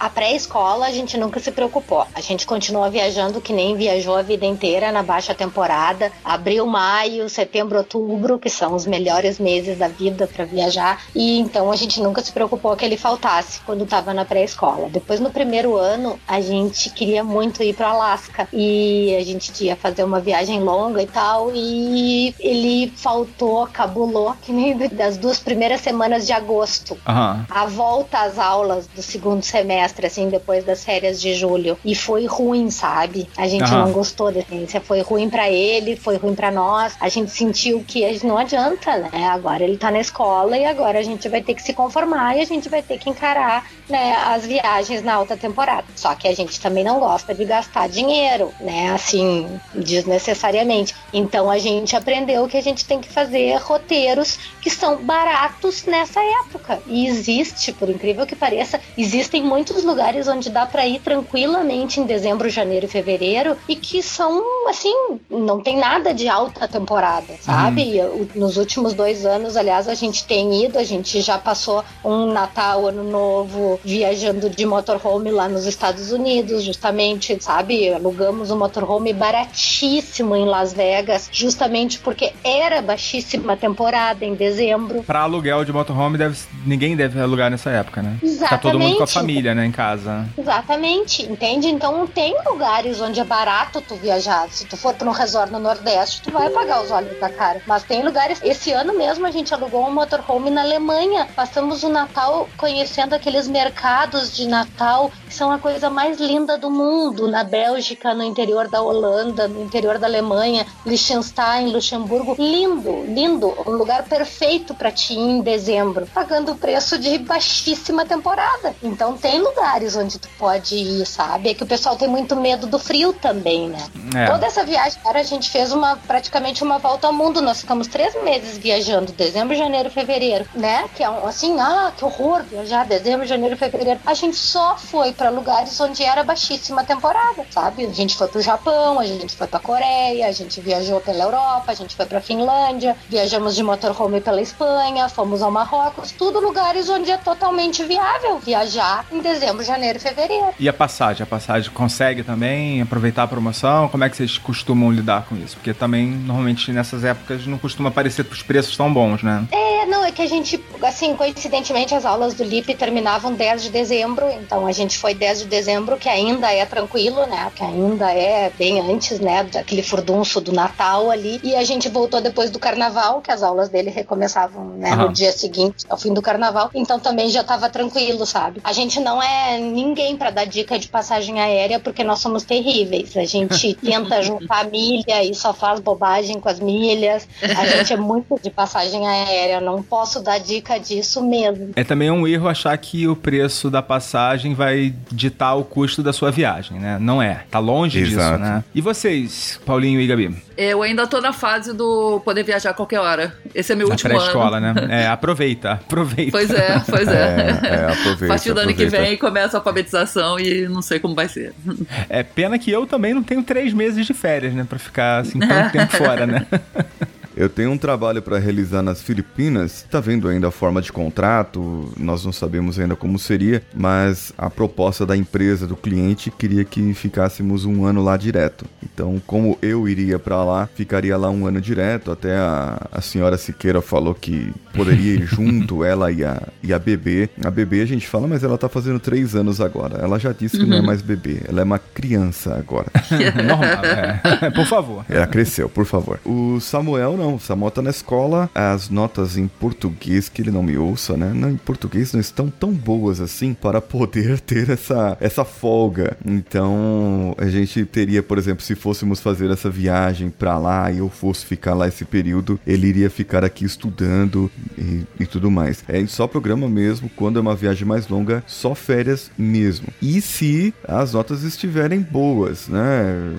a pré-escola a gente nunca se preocupou. A gente continua viajando que nem viajou a vida inteira na baixa temporada. Abril, maio, setembro, outubro, que são os melhores meses da vida para viajar. E então a gente nunca se preocupou que ele faltasse quando estava na pré-escola. Depois no primeiro ano a gente queria muito ir para Alasca e a gente ia fazer uma viagem longa e tal e ele faltou, cabulou que nem (laughs) das duas primeiras semanas de agosto. Uhum. A volta às aulas do segundo semestre, assim, depois das férias de julho. E foi ruim, sabe? A gente uhum. não gostou da ciência. Foi ruim para ele, foi ruim para nós. A gente sentiu que a gente não adianta, né? Agora ele tá na escola e agora a gente vai ter que se conformar e a gente vai ter que encarar né, as viagens na alta temporada. Só que a gente também não gosta de gastar dinheiro, né? Assim, desnecessariamente. Então a gente aprendeu que a gente tem que fazer roteiros que são baratos nessa época. E existe, por incrível que pareça, existem muitos lugares onde dá para ir tranquilamente em dezembro, janeiro e fevereiro e que são assim, não tem nada de alta temporada, sabe? Uhum. Nos últimos dois anos, aliás, a gente tem ido, a gente já passou um Natal, Ano Novo, viajando de motorhome lá nos Estados Unidos, justamente, sabe? Alugamos um motorhome baratíssimo em Las Vegas, justamente porque era baixíssima temporada em dezembro. Para aluguel de motorhome, deve, ninguém deve alugar nessa época, né? Exatamente. Tá todo mundo com a família, né, em casa. Exatamente, entende? Então tem lugares onde é barato tu viajar. Se tu for para um resort no Nordeste, tu vai pagar os olhos da cara. Mas tem lugares. Esse ano mesmo a gente alugou um motorhome na Alemanha. Passamos o Natal conhecendo aqueles mercados de Natal são a coisa mais linda do mundo. Na Bélgica, no interior da Holanda, no interior da Alemanha, Liechtenstein, Luxemburgo. Lindo, lindo. Um lugar perfeito para ti ir em dezembro, pagando o preço de baixíssima temporada. Então tem lugares onde tu pode ir, sabe? É que o pessoal tem muito medo do frio também, né? É. Toda essa viagem, cara, a gente fez uma praticamente uma volta ao mundo. Nós ficamos três meses viajando, dezembro, janeiro, fevereiro, né? Que é um, assim, ah, que horror viajar dezembro, janeiro, fevereiro. A gente só foi para lugares onde era baixíssima temporada, sabe? A gente foi pro Japão, a gente foi pra Coreia, a gente viajou pela Europa, a gente foi pra Finlândia, viajamos de motorhome pela Espanha, fomos ao Marrocos, tudo lugares onde é totalmente viável viajar em dezembro, janeiro e fevereiro. E a passagem? A passagem consegue também aproveitar a promoção? Como é que vocês costumam lidar com isso? Porque também, normalmente, nessas épocas não costuma aparecer os preços tão bons, né? É, não, é que a gente, assim, coincidentemente, as aulas do LIP terminavam 10 de dezembro, então a gente foi 10 de dezembro, que ainda é tranquilo, né? Que ainda é bem antes, né? Daquele furdunço do Natal ali. E a gente voltou depois do carnaval, que as aulas dele recomeçavam, né? Uhum. No dia seguinte, ao fim do carnaval. Então também já tava tranquilo, sabe? A gente não é ninguém para dar dica de passagem aérea, porque nós somos terríveis. A gente (laughs) tenta juntar milha e só faz bobagem com as milhas. A gente é muito de passagem aérea. Não posso dar dica disso mesmo. É também um erro achar que o preço da passagem vai ditar o custo da sua viagem, né? Não é. Tá longe Exato. disso, né? E vocês, Paulinho e Gabi? Eu ainda tô na fase do poder viajar a qualquer hora. Esse é meu na último ano. pré-escola, né? (laughs) É, aproveita, aproveita. Pois é, pois é. (laughs) É, é aproveita. A partir do ano que vem começa a alfabetização e não sei como vai ser. É pena que eu também não tenho três meses de férias, né? Pra ficar assim tanto (laughs) tempo fora, né? Eu tenho um trabalho para realizar nas Filipinas. Tá vendo ainda a forma de contrato? Nós não sabemos ainda como seria, mas a proposta da empresa, do cliente, queria que ficássemos um ano lá direto. Então, como eu iria para lá, ficaria lá um ano direto. Até a, a senhora Siqueira falou que poderia ir (laughs) junto, ela e a, e a bebê. A bebê a gente fala, mas ela tá fazendo três anos agora. Ela já disse que uhum. não é uhum. mais bebê, ela é uma criança agora. (laughs) Normal, é. (laughs) Por favor. Ela cresceu, por favor. O Samuel não não. Samuel tá na escola, as notas em português, que ele não me ouça, né? Não, em português não estão tão boas assim para poder (laughs) ter essa, essa folga. Então, a gente teria, por exemplo, se fôssemos fazer essa viagem para lá e eu fosse ficar lá esse período, ele iria ficar aqui estudando e, e tudo mais. É só programa mesmo, quando é uma viagem mais longa, só férias mesmo. E se as notas estiverem boas, né?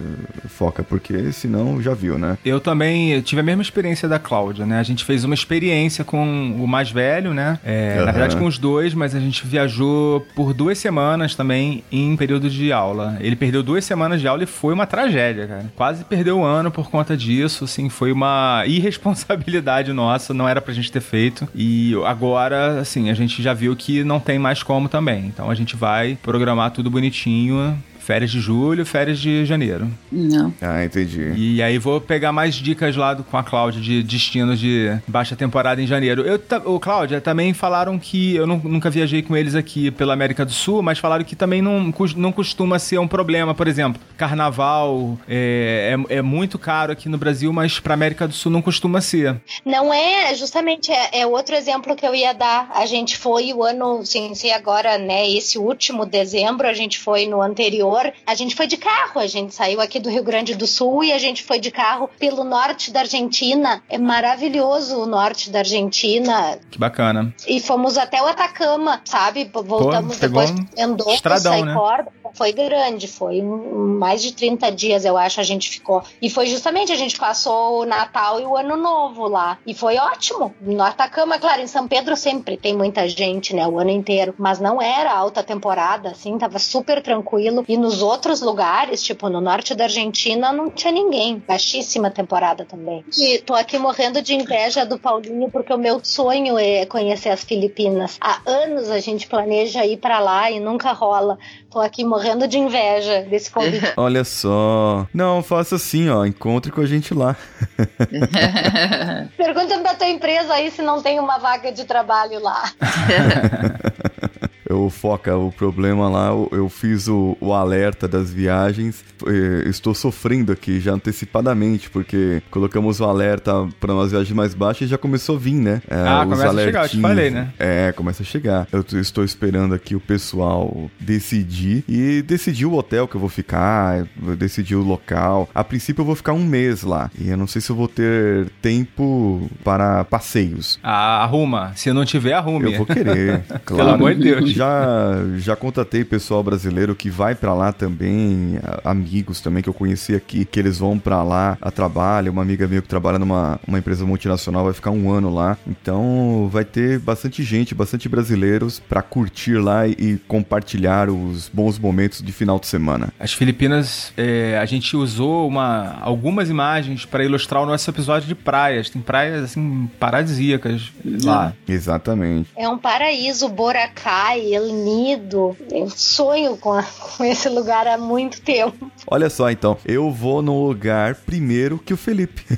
Foca, porque senão já viu, né? Eu também tive a mesma experiência da Cláudia, né? A gente fez uma experiência com o mais velho, né? É, Aham. Na verdade, com os dois, mas a gente viajou por duas semanas também em período de aula. Ele perdeu duas semanas de aula e foi uma tragédia, cara. Quase perdeu o ano por conta disso, assim, foi uma (laughs) irresponsabilidade nossa, não era pra gente ter feito. E agora, assim, a gente já viu que não tem mais como também. Então a gente vai programar tudo bonitinho. Férias de julho, férias de janeiro. Não. Ah, entendi. E aí vou pegar mais dicas lá do- com a Cláudia de destinos de baixa temporada em janeiro. Eu, ô, Cláudia, também falaram que eu nu- nunca viajei com eles aqui pela América do Sul, mas falaram que também não, não costuma ser um problema. Por exemplo, carnaval é, é, é muito caro aqui no Brasil, mas pra América do Sul não costuma ser. Não é, justamente é, é outro exemplo que eu ia dar. A gente foi o ano, sem ser agora, né? Esse último dezembro, a gente foi no anterior. A gente foi de carro, a gente saiu aqui do Rio Grande do Sul e a gente foi de carro pelo norte da Argentina. É maravilhoso o norte da Argentina. Que bacana. E fomos até o Atacama, sabe? Voltamos pegou depois um Mendoza, estradão, né? Corda. Foi grande, foi mais de 30 dias, eu acho, a gente ficou. E foi justamente, a gente passou o Natal e o Ano Novo lá. E foi ótimo. No Atacama, claro, em São Pedro sempre tem muita gente, né, o ano inteiro. Mas não era alta temporada, assim, tava super tranquilo. E nos outros lugares, tipo no norte da Argentina, não tinha ninguém. Baixíssima temporada também. E tô aqui morrendo de inveja do Paulinho, porque o meu sonho é conhecer as Filipinas. Há anos a gente planeja ir pra lá e nunca rola. Tô aqui morrendo de inveja desse convite. (laughs) Olha só. Não, faça assim, ó. Encontre com a gente lá. (laughs) Pergunta pra tua empresa aí se não tem uma vaga de trabalho lá. (laughs) Eu foca, o problema lá, eu, fiz o, o alerta das viagens. eh, estou sofrendo aqui já antecipadamente, porque colocamos o alerta para umas viagens mais baixas e já começou a vir, né? Eh, Ah, começa a chegar, eu te falei, né? É, começa a chegar. Eu estou esperando aqui o pessoal decidir e decidir o hotel que eu vou ficar, decidir o local. A princípio eu vou ficar um mês lá e eu não sei se eu vou ter tempo para passeios. Ah, arruma. Se não tiver, arrume. Eu vou querer, (laughs) claro. amor de Deus. Já, já contatei pessoal brasileiro que vai pra lá também, amigos também que eu conheci aqui, que eles vão pra lá a trabalho. Uma amiga minha que trabalha numa uma empresa multinacional vai ficar um ano lá. Então vai ter bastante gente, bastante brasileiros pra curtir lá e, e compartilhar os bons momentos de final de semana. As Filipinas, é, a gente usou uma, algumas imagens para ilustrar o nosso episódio de praias. Tem praias assim paradisíacas lá. Exatamente. É um paraíso, Boracay, El Nido. Eu sonho com, a- (laughs) com esse lugar há muito tempo. Olha só então, eu vou no lugar primeiro que o Felipe. (laughs)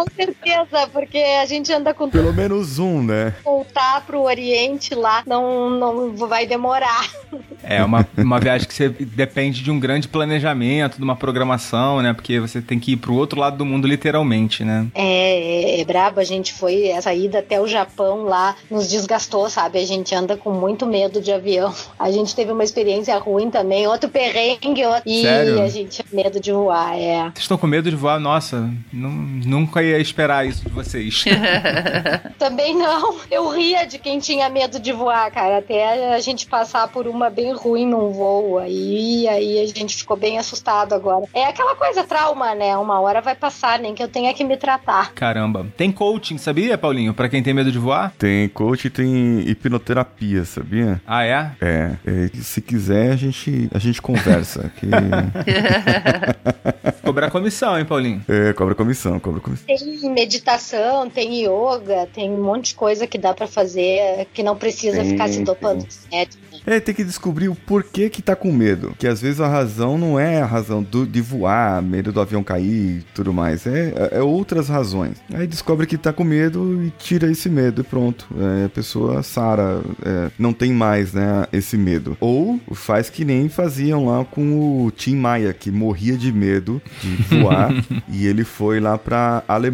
Com certeza, porque a gente anda com Pelo menos um, né? voltar pro Oriente lá, não, não vai demorar. É uma, uma viagem que você depende de um grande planejamento, de uma programação, né? Porque você tem que ir pro outro lado do mundo, literalmente, né? É, é, é brabo, a gente foi, essa ida até o Japão lá nos desgastou, sabe? A gente anda com muito medo de avião. A gente teve uma experiência ruim também, outro perrengue, outro... e Sério? a gente tinha medo de voar, é. Vocês estão com medo de voar? Nossa, não- nunca ia esperar isso de vocês. (laughs) Também não. Eu ria de quem tinha medo de voar, cara. Até a gente passar por uma bem ruim num voo. Aí, aí a gente ficou bem assustado agora. É aquela coisa, trauma, né? Uma hora vai passar, nem que eu tenha que me tratar. Caramba. Tem coaching, sabia, Paulinho? Pra quem tem medo de voar? Tem coach e tem hipnoterapia, sabia? Ah, é? É, é, se quiser a gente, a gente conversa. Que, (laughs) Cobrar comissão, hein, Paulinho? é, cobra comissão, cobra comissão. Tem meditação, tem yoga, tem um monte de coisa que dá pra fazer que não precisa Sim, ficar se dopando. É, É, tem que descobrir o porquê que tá com medo. Que às vezes a razão não é a razão do- de voar, medo do avião cair e tudo mais. É, é outras razões. Aí descobre que tá com medo e tira esse medo e pronto. É, a pessoa sara, é, não tem mais, né, esse medo. Ou faz que nem faziam lá com o Tim Maia, que morria de medo de (laughs) voar. e ele foi lá pra Alemanha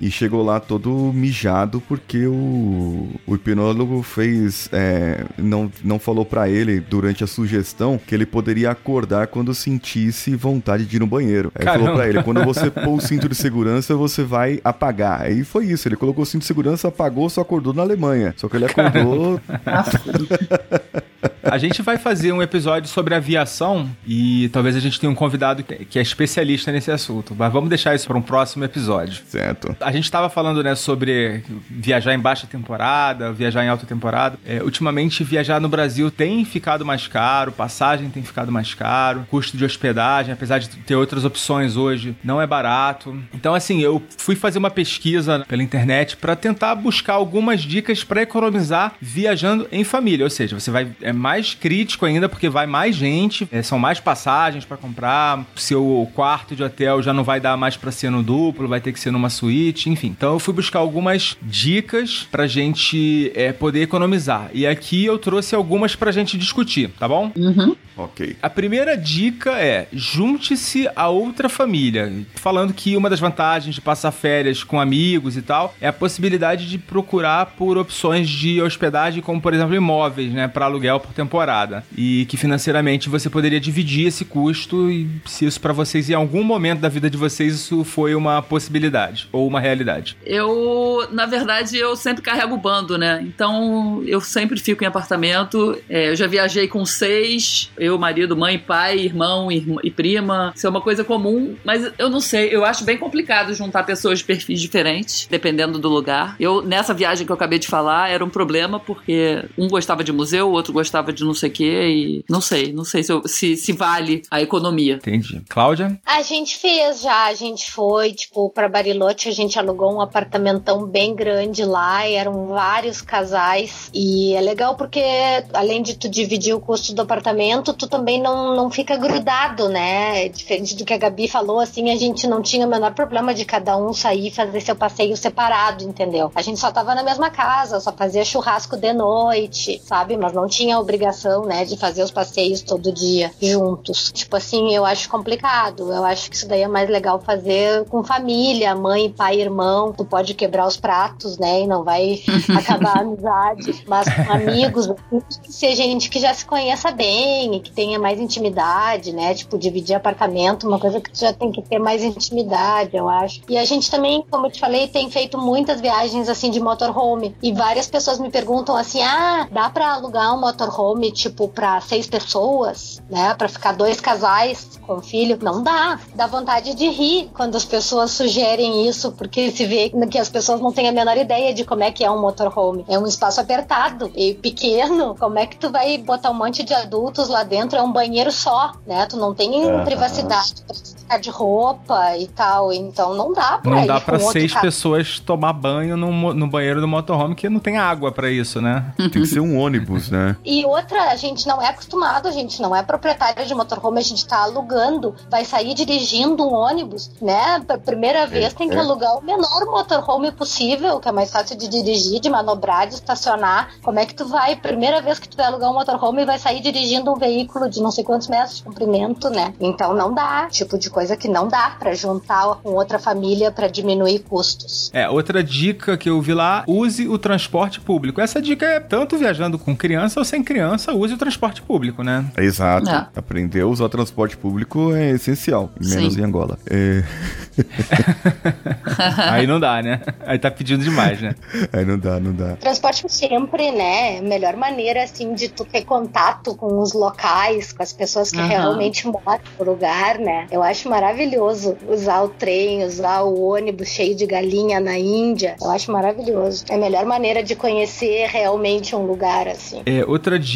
e chegou lá todo mijado porque o, o hipnólogo fez. é, não, não falou pra ele durante a sugestão que ele poderia acordar quando sentisse vontade de ir no banheiro. Aí Caramba. falou pra ele: quando você pôr o cinto de segurança, você vai apagar. Aí foi isso. Ele colocou o cinto de segurança, apagou, só acordou na Alemanha. Só que ele acordou. (laughs) A gente vai fazer um episódio sobre aviação e talvez a gente tenha um convidado que que é especialista nesse assunto. Mas vamos deixar isso para um próximo episódio. certo. A gente estava falando, né, sobre viajar em baixa temporada, viajar em alta temporada. É, ultimamente, viajar no Brasil tem ficado mais caro, passagem tem ficado mais caro, custo de hospedagem, apesar de ter outras opções hoje, não é barato. Então, assim, eu fui fazer uma pesquisa pela internet para tentar buscar algumas dicas para economizar viajando em família. Ou seja, você vai é mais crítico ainda porque vai mais gente, é, são mais passagens para comprar, seu quarto de hotel já não vai dar mais para ser no duplo, vai ter que ser numa suíte, enfim. Então eu fui buscar algumas dicas pra gente é, poder economizar. E aqui eu trouxe algumas pra gente discutir, tá bom? Uhum. Ok. A primeira dica é junte-se a outra família. Falando que uma das vantagens de passar férias com amigos e tal é a possibilidade de procurar por opções de hospedagem, como por exemplo imóveis, né, para aluguel por temporada. E que financeiramente você poderia dividir esse custo e se isso pra vocês em algum momento da vida de vocês isso foi uma possibilidade ou uma realidade. Eu, na verdade, eu sempre carrego o bando, né? Então, eu sempre fico em apartamento. É, eu já viajei com seis, eu, marido, mãe, pai, irmão irm- e prima. Isso é uma coisa comum, mas eu não sei, eu acho bem complicado juntar pessoas de perfis diferentes, dependendo do lugar. Eu, nessa viagem que eu acabei de falar, era um problema, porque um gostava de museu, o outro gostava de não sei o quê, e não sei, não sei se, eu- se, se vale a economia. Entendi. Cláudia? A gente fez já, a gente foi, tipo, pra Bariloche, a gente alugou um apartamentão bem grande lá, e eram vários casais, e é legal porque, além de tu dividir o custo do apartamento, tu também não, não fica grudado, né? Diferente do que a Gabi falou, assim, a gente não tinha o menor problema de cada um sair e fazer seu passeio separado, entendeu? A gente só tava na mesma casa, só fazia churrasco de noite, sabe? Mas não tinha a obrigação, né, de fazer os passeios todo dia juntos. Tipo assim, eu acho complicado. Eu acho que isso daí é mais legal fazer com família, mãe, pai, irmão. Tu pode quebrar os pratos, né, e não vai (laughs) acabar a amizade. Mas com amigos, que ser gente que já se conheça bem e que tenha mais intimidade, né? Tipo, dividir apartamento, uma coisa que tu já tem que ter mais intimidade, eu acho. E a gente também, como eu te falei, tem feito muitas viagens assim de motorhome. E várias pessoas me perguntam assim: ah, dá pra alugar um motorhome, tipo, pra seis pessoas, né? Pra ficar dois casais com filho? Não dá. Dá vontade de rir quando as pessoas sugerem isso, porque se vê que as pessoas não têm a menor ideia de como é que é um motorhome. É um espaço apertado e pequeno. Como é que tu vai botar um monte de adultos lá dentro? É um banheiro só, né? Tu não tem Aham. privacidade pra ficar de roupa e tal. Então não dá pra Não ir dá pra seis pessoas tomar banho no, no banheiro do motorhome que não tem água pra isso, né? Tem que ser um ônibus, né? E outra, a gente não é acostumado, a gente não é proprietário de motorhome, a gente tá alugando, vai sair dirigindo um ônibus, né? Primeira vez tem que é. alugar o menor motorhome possível, que é mais fácil de dirigir, de manobrar, de estacionar. Como é que tu vai, primeira vez que tu vai alugar um motorhome, vai sair dirigindo um veículo de não sei quantos metros de comprimento, né? Então não dá, tipo de coisa que não dá pra juntar com outra família pra diminuir custos. É, outra dica que eu vi lá, use o transporte público. Essa dica é tanto viajando com criança ou sem criança, use o transporte público, né? Exato. É. Aprender a usar transporte público é essencial, menos Sim. em Angola. É, (laughs) Aí não dá, né? Aí tá pedindo demais, né? (laughs) aí não dá, não dá. Transporte sempre, né? A melhor maneira, assim, de tu ter contato com os locais, com as pessoas que Aham. realmente moram no lugar, né? Eu acho maravilhoso usar o trem, usar o ônibus cheio de galinha na Índia. Eu acho maravilhoso. É a melhor maneira de conhecer realmente um lugar, assim. É, outra dica: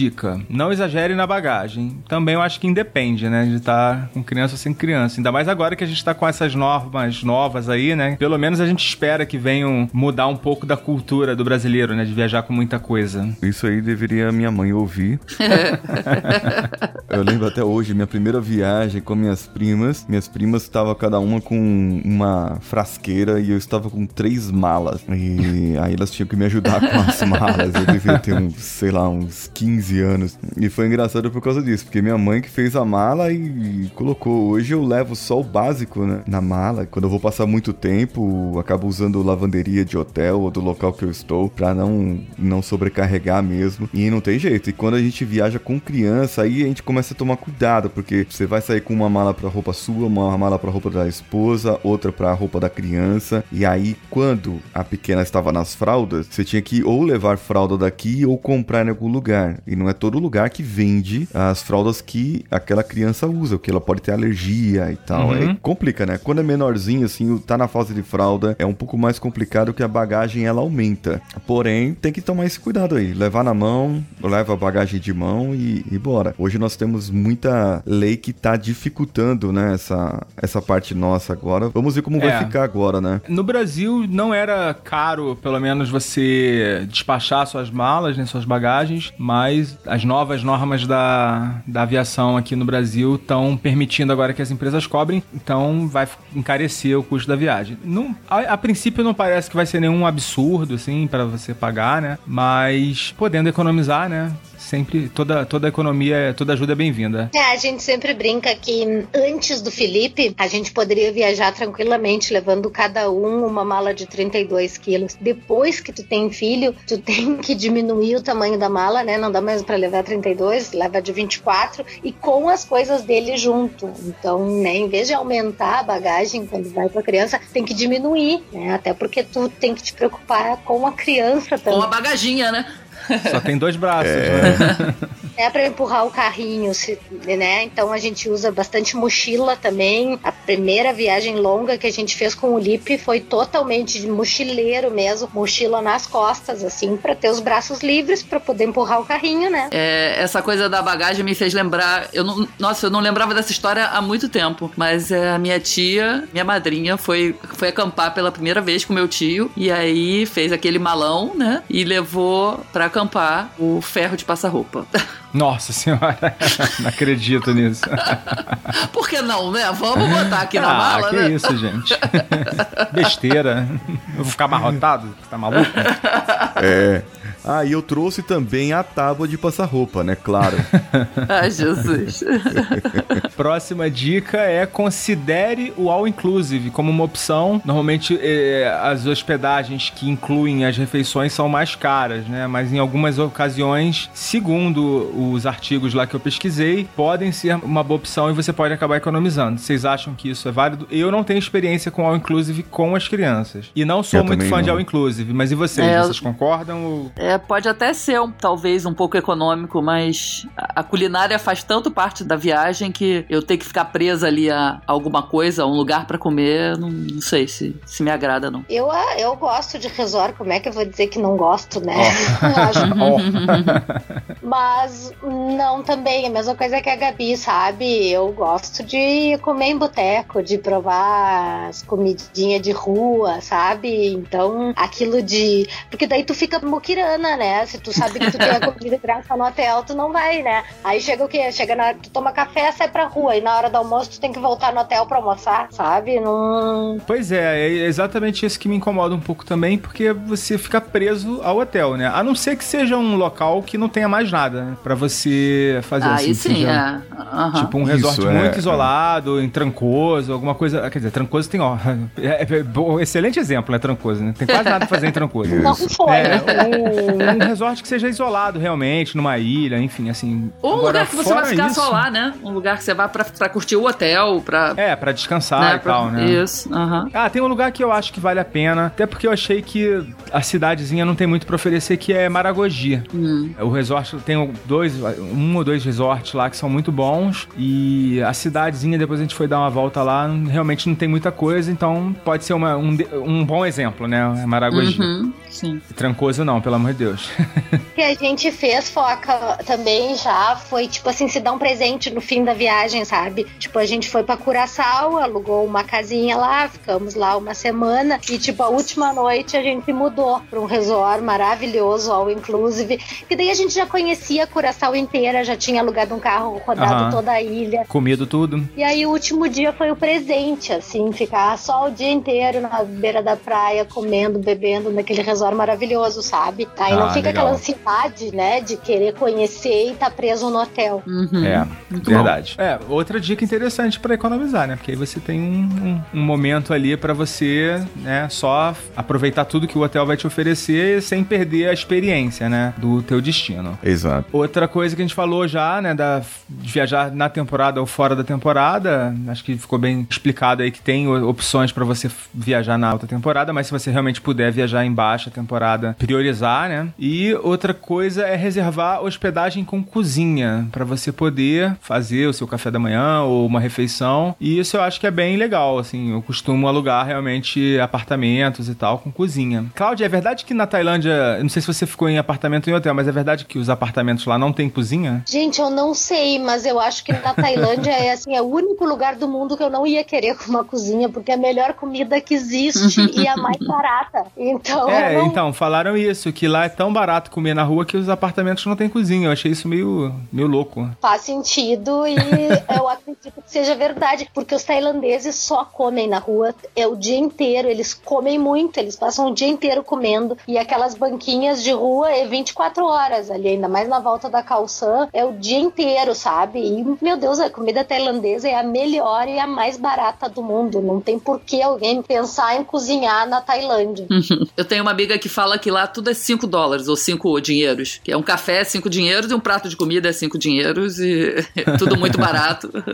não exagere na bagagem. Também eu acho que independe, né? De estar com criança ou sem criança. Ainda mais agora que a gente tá com essas normas novas aí, né? Pelo menos a gente espera que venham mudar um pouco da cultura do brasileiro, né? De viajar com muita coisa. Isso aí deveria minha mãe ouvir. (laughs) eu lembro até hoje, minha primeira viagem com minhas primas. Minhas primas estavam cada uma com uma frasqueira e eu estava com três malas. E aí elas tinham que me ajudar com as malas. Eu devia ter uns, sei lá, uns 15 anos. E foi engraçado por causa disso, porque minha mãe que fez a mala e colocou. Hoje eu levo só o básico, né, na mala. Quando eu vou passar muito tempo, acabo usando lavanderia de hotel ou do local que eu estou para não não sobrecarregar mesmo. E não tem jeito. E quando a gente viaja com criança, aí a gente começa a tomar cuidado, porque você vai sair com uma mala para roupa sua, uma mala para roupa da esposa, outra para roupa da criança. E aí quando a pequena estava nas fraldas, você tinha que ou levar fralda daqui ou comprar em algum lugar. E não é todo lugar que vende as fraldas que aquela criança usa, porque ela pode ter alergia e tal. Uhum. É, complica, né? Quando é menorzinho, assim, tá na fase de fralda, é um pouco mais complicado que a bagagem ela aumenta. Porém, tem que tomar esse cuidado aí. Levar na mão, leva a bagagem de mão e, e bora. Hoje nós temos muita lei que tá dificultando, né, essa, essa parte nossa agora. Vamos ver como É. vai ficar agora, né? No Brasil não era caro, pelo menos, você despachar suas malas, né, suas bagagens, mas as novas normas da, da aviação aqui no Brasil estão permitindo agora que as empresas cobrem, então vai encarecer o custo da viagem. Não, a, a princípio não parece que vai ser nenhum absurdo, assim, para você pagar, né? Mas podendo economizar, né? Sempre, toda, toda economia, toda ajuda é bem-vinda. É, a gente sempre brinca que antes do Felipe, a gente poderia viajar tranquilamente, levando cada um uma mala de 32 quilos. Depois que tu tem filho, tu tem que diminuir o tamanho da mala, né? Não dá mais para levar 32, leva de 24 e com as coisas dele junto. Então, né, em vez de aumentar a bagagem quando vai com a criança, tem que diminuir, né? Até porque tu tem que te preocupar com a criança também. Com a bagaginha, né? Só tem dois braços, né? (laughs) É para empurrar o carrinho, né? Então a gente usa bastante mochila também. A primeira viagem longa que a gente fez com o Lipe foi totalmente de mochileiro mesmo, mochila nas costas, assim, para ter os braços livres para poder empurrar o carrinho, né? É, essa coisa da bagagem me fez lembrar. Eu não, nossa, eu não lembrava dessa história há muito tempo. Mas é, a minha tia, minha madrinha, foi, foi acampar pela primeira vez com meu tio. E aí fez aquele malão, né? E levou pra acampar o ferro de passar roupa. (laughs) Nossa senhora, (laughs) não acredito nisso. (laughs) Por que não, né? Vamos botar aqui na ah, mala, que né? isso, gente. Besteira. Eu vou ficar amarrotado? Você tá maluco? É. Ah, e eu trouxe também a tábua de passar roupa, né? Claro. Ai, (laughs) Jesus. (laughs) Próxima dica é considere o all inclusive como uma opção. Normalmente eh, as hospedagens que incluem as refeições são mais caras, né? Mas em algumas ocasiões, segundo os artigos lá que eu pesquisei, podem ser uma boa opção e você pode acabar economizando. Vocês acham que isso é válido? Eu não tenho experiência com all inclusive com as crianças. E não sou Eu muito fã de não. all inclusive, mas e vocês? É, Vocês concordam? Ou... É, pode até ser um- talvez um pouco econômico, mas a a culinária faz tanto parte da viagem que eu ter que ficar presa ali a, a alguma coisa, a um lugar pra comer, não, não sei se, se me agrada, não. Eu, ah, eu gosto de resort, como é que eu vou dizer que não gosto, né? Eu acho (laughs) Ó. Mas não também, a mesma coisa que a Gabi, sabe? Eu gosto de comer em boteco, de provar as comidinhas de rua, sabe? Então, aquilo de. Porque daí tu fica muquirana, né? Se tu sabe que tu tem a (laughs) comida graça no hotel, tu não vai, né? Aí chega o quê? Chega na hora que tu toma café, sai pra rua. E na hora do almoço tu tem que voltar no hotel pra almoçar, sabe? Não. Pois é, é exatamente isso que me incomoda um pouco também, porque você fica preso ao hotel, né? A não ser que seja um local que não tenha mais nada, né? Pra você fazer Aí assim. sim, seja, é. Aham. Tipo um Isso, resort é, muito é. isolado, em Trancoso, alguma coisa. Quer dizer, Trancoso tem, ó. (laughs) É, é, bom, excelente exemplo, né? Trancoso, né? Tem quase nada pra fazer em Trancoso. Não foi. É, um, um resort que seja isolado realmente, numa ilha, enfim, assim. Ou um Agora, lugar que você vai ficar isso- só lá, né? Um lugar que você vai pra, pra curtir o hotel, pra. É, pra descansar né, e pra- tal, né? Isso, aham. Ah, tem um lugar que eu acho que vale a pena, até porque eu achei que a cidadezinha não tem muito pra oferecer, que é Maragogi. Hum. O resort tem dois, um ou dois resorts lá que são muito bons e a cidadezinha depois a gente foi dar uma volta lá, realmente não tem muita coisa, então pode ser uma- um, um bom exemplo, né? Maragogi. Uhum. Sim. Trancoso não, pelo amor de Deus. que a gente fez, Foca, também já foi, tipo assim, se dar um presente no fim da viagem, sabe? Tipo, a gente foi pra Curaçao, alugou uma casinha lá, ficamos lá uma semana e, tipo, a última noite a gente mudou pra um resort maravilhoso, all inclusive, e daí a gente já conhecia Curaçao inteira, já tinha alugado um carro, rodado Aham. toda a ilha. Comido tudo. E aí o último dia foi o presente, assim, ficar só o dia inteiro na beira da praia, comendo, bebendo naquele resort maravilhoso, sabe? Aí Ah, não fica legal. aquela ansiedade, né, de querer conhecer e tá preso no hotel. Uhum. É, Muito verdade. É, outra dica interessante pra economizar, né? Porque aí você tem um, um- um momento ali pra você, né, só aproveitar tudo que o hotel vai te oferecer sem perder a experiência, né, do teu destino. Exato. Outra coisa que a gente falou já, né, da, de viajar na temporada ou fora da temporada, acho que ficou bem explicado aí que tem opções pra você viajar na alta temporada, mas se você realmente puder viajar em baixa temporada, priorizar, né? E outra coisa é reservar hospedagem com cozinha, pra você poder fazer o seu café da manhã ou uma refeição. E isso eu acho que é bem legal, assim, eu costumo alugar realmente apartamentos e tal com cozinha. Cláudia, é verdade que na Tailândia, eu não sei se você ficou em apartamento ou em hotel, mas é verdade que os apartamentos lá não tem cozinha? Gente, eu não sei, mas eu acho que na Tailândia é assim, é o único lugar do mundo que eu não ia querer com (laughs) uma cozinha, porque é a melhor comida que existe (laughs) e a mais barata. Então, É, eu não- então, falaram isso, que lá é tão barato comer na rua que os apartamentos não têm cozinha. Eu achei isso meio, meio louco. faz sentido e (laughs) eu acredito que seja verdade, porque os tailandeses só comem na rua é o dia inteiro, eles comem muito, eles passam o dia inteiro comendo e aquelas banquinhas de rua é 24 horas ali, ainda mais na volta da Calçã, é o dia inteiro, sabe? E meu Deus, a comida tailandesa é a melhor e a mais barata do mundo, não tem por que alguém pensar em cozinhar na Tailândia. (laughs) Eu tenho uma amiga que fala que lá tudo é 5 dólares ou 5 dinheiros. Que é um café é 5 dinheiros e um prato de comida é 5 dinheiros e (laughs) tudo muito barato. (laughs)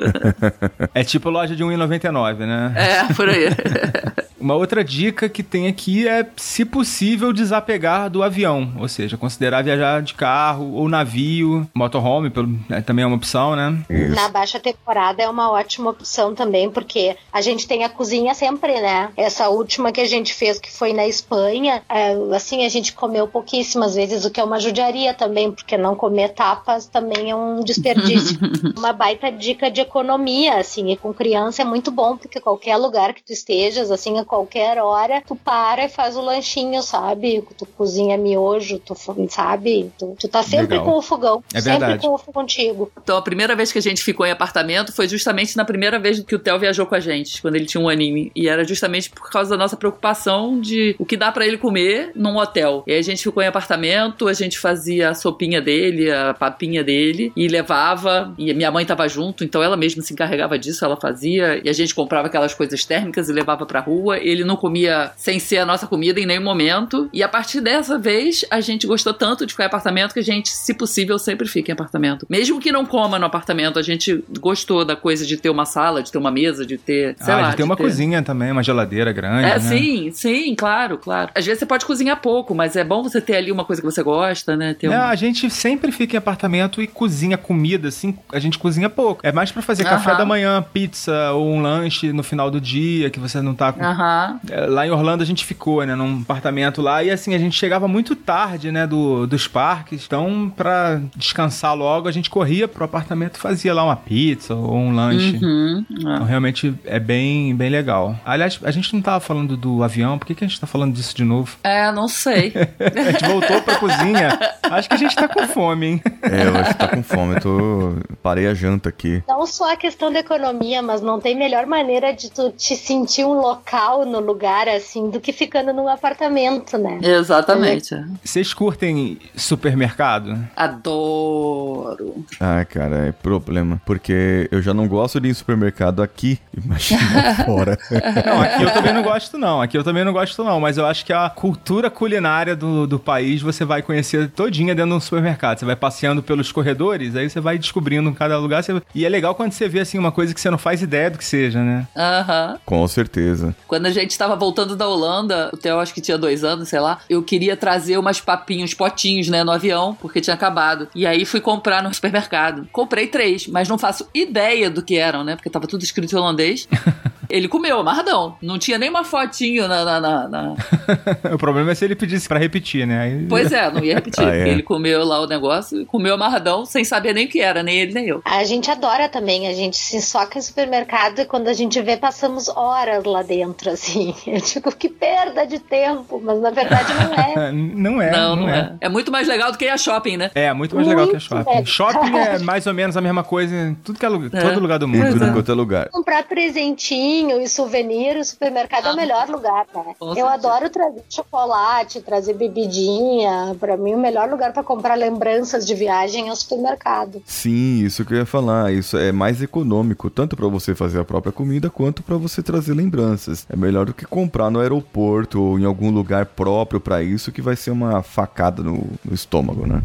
É tipo loja de 1,99, né? É, por aí. (laughs) Uma outra dica que tem aqui é, se possível, desapegar do avião. Ou seja, considerar viajar de carro ou navio, motorhome, pelo, é, também é uma opção, né? Isso. Na baixa temporada é uma ótima opção também, porque a gente tem a cozinha sempre, né? Essa última que a gente fez, que foi na Espanha, é, assim, a gente comeu pouquíssimas vezes, o que é uma judiaria também, porque não comer tapas também é um desperdício. (laughs) uma baita dica de economia, assim, e com criança é muito bom, porque qualquer lugar que tu estejas, assim, a qualquer hora, tu para e faz o lanchinho, sabe? Tu cozinha miojo, tu sabe? Tu, tu tá sempre Legal. com o fogão, É sempre verdade. com o contigo. Então a primeira vez que a gente ficou em apartamento foi justamente na primeira vez que o Theo viajou com a gente, quando ele tinha um aninho. E era justamente por causa da nossa preocupação de o que dá pra ele comer num hotel. E aí a gente ficou em apartamento, a gente fazia a sopinha dele, a papinha dele, e levava. E minha mãe tava junto, então ela mesma se encarregava disso, ela fazia. E a gente comprava aquelas coisas térmicas e levava pra rua. Ele não comia sem ser a nossa comida em nenhum momento. E a partir dessa vez, a gente gostou tanto de ficar em apartamento que a gente, se possível, sempre fica em apartamento. Mesmo que não coma no apartamento, a gente gostou da coisa de ter uma sala, de ter uma mesa, de ter. Sei ah, lá, de ter uma cozinha também, uma geladeira grande, É, né? sim, sim, claro, claro. Às vezes você pode cozinhar pouco, mas é bom você ter ali uma coisa que você gosta, né? Ter um... Não, a gente sempre fica em apartamento e cozinha comida, assim, a gente cozinha pouco. É mais pra fazer Aham. café da manhã, pizza ou um lanche no final do dia, que você não tá com... Aham. É, Lá em Orlando a gente ficou, né, num apartamento lá, e assim, a gente chegava muito tarde, né, do, dos parques, então pra descansar logo, a gente corria pro apartamento e fazia lá uma pizza ou um lanche. Uhum. Então, realmente é bem, bem legal. Aliás, a gente não tava falando do avião, por que, que a gente tá falando disso de novo? É, não sei. (laughs) A gente voltou pra cozinha, acho que a gente tá com fome, hein? É, eu acho que tá com fome. Eu tô. Parei a janta aqui. Não só a questão da economia, mas não tem melhor maneira de tu te sentir um local no lugar assim do que ficando num apartamento, né? Exatamente. Vocês curtem supermercado? Adoro. Ah, cara, é problema. Porque eu já não gosto de ir em supermercado aqui. (laughs) Imagina fora. Não, aqui eu também não gosto, não. Aqui eu também não gosto, não. Mas eu acho que a cultura culinária do, do país você vai conhecer todinha dentro de um supermercado. Você vai passeando pelos corredores, aí você vai descobrindo em cada lugar. você- E é legal quando você vê, assim, uma coisa que você não faz ideia do que seja, né? Aham. Com certeza. Quando a gente tava voltando da Holanda, o Theo acho que tinha dois anos, sei lá, eu queria trazer umas papinhos, potinhos, né, no avião, porque tinha acabado. E aí fui comprar no supermercado. Comprei três, mas não faço ideia do que eram, né, porque tava tudo escrito em holandês. (laughs) Ele comeu amarradão. Não tinha nem uma fotinho na. na, na, na... (laughs) o problema é se ele pedisse pra repetir, né? Aí... Pois é, não ia repetir. (laughs) Ah, é? Ele comeu lá o negócio, comeu amarradão, sem saber nem o que era, nem ele nem eu. A gente adora também, a gente se soca em supermercado e quando a gente vê, passamos horas lá dentro, assim. (laughs) Eu digo, que perda de tempo, mas na verdade não é. não é, não, não, é. é. muito mais legal do que ir a shopping, né? É, muito mais legal que a Muito shopping. legal. Shopping é mais ou menos a mesma coisa em tudo que é lugar, É. todo lugar do Em mundo, tudo né? quanto é lugar. Comprar presentinho e souvenir, o supermercado é o melhor lugar, né? Eu certeza. adoro trazer chocolate, trazer bebidinha. Pra mim, o melhor lugar pra comprar lembranças de viagem é o supermercado. Sim, isso que eu ia falar. Isso é mais econômico, tanto pra você fazer a própria comida quanto pra você trazer lembranças. É melhor do que comprar no aeroporto ou em algum lugar próprio pra isso, que vai ser uma facada no, no estômago, né?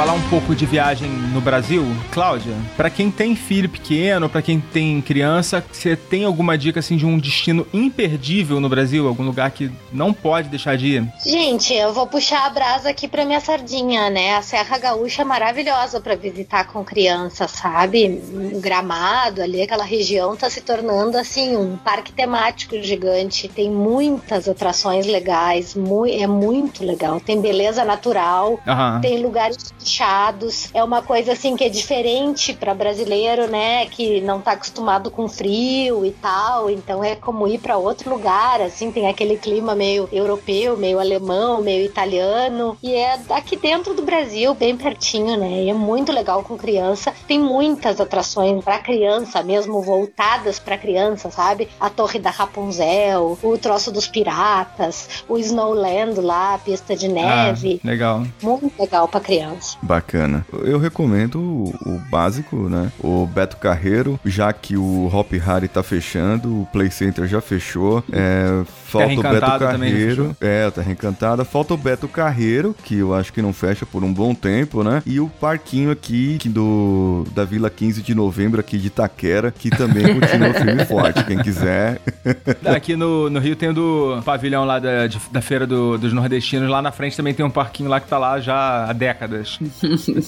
Falar um pouco de viagem no Brasil, Cláudia, pra quem tem filho pequeno, pra quem tem criança, você tem alguma dica assim de um destino imperdível no Brasil, algum lugar que não pode deixar de ir? Gente, eu vou puxar a brasa aqui pra minha sardinha, né? A Serra Gaúcha é maravilhosa pra visitar com criança, sabe? Um Gramado ali, aquela região tá se tornando assim um parque temático gigante. Tem muitas atrações legais, é muito legal. Tem beleza natural, Aham. tem lugares fechados. É uma coisa assim que é diferente para brasileiro, né, que não tá acostumado com frio e tal. Então é como ir para outro lugar, assim, tem aquele clima meio europeu, meio alemão, meio italiano. E é aqui dentro do Brasil, bem pertinho, né? E é muito legal com criança. Tem muitas atrações para criança mesmo voltadas para criança, sabe? A Torre da Rapunzel, o troço dos piratas, o Snowland lá, a pista de neve. Ah, legal. Muito legal pra criança. Bacana. Eu recomendo o, básico, né? O Beto Carreiro, já que o Hop Harry tá fechando, o Play Center já fechou. É, falta o Beto Carreiro. É, Terra Encantada. Falta o Beto Carreiro, que eu acho que não fecha por um bom tempo, né? E o parquinho aqui do da Vila 15 de Novembro aqui de Itaquera, que também (laughs) continua firme e forte. Quem quiser. (laughs) Aqui no, no Rio tem o do pavilhão lá da, de- da Feira do- dos Nordestinos. Lá na frente também tem um parquinho lá que tá lá já há décadas.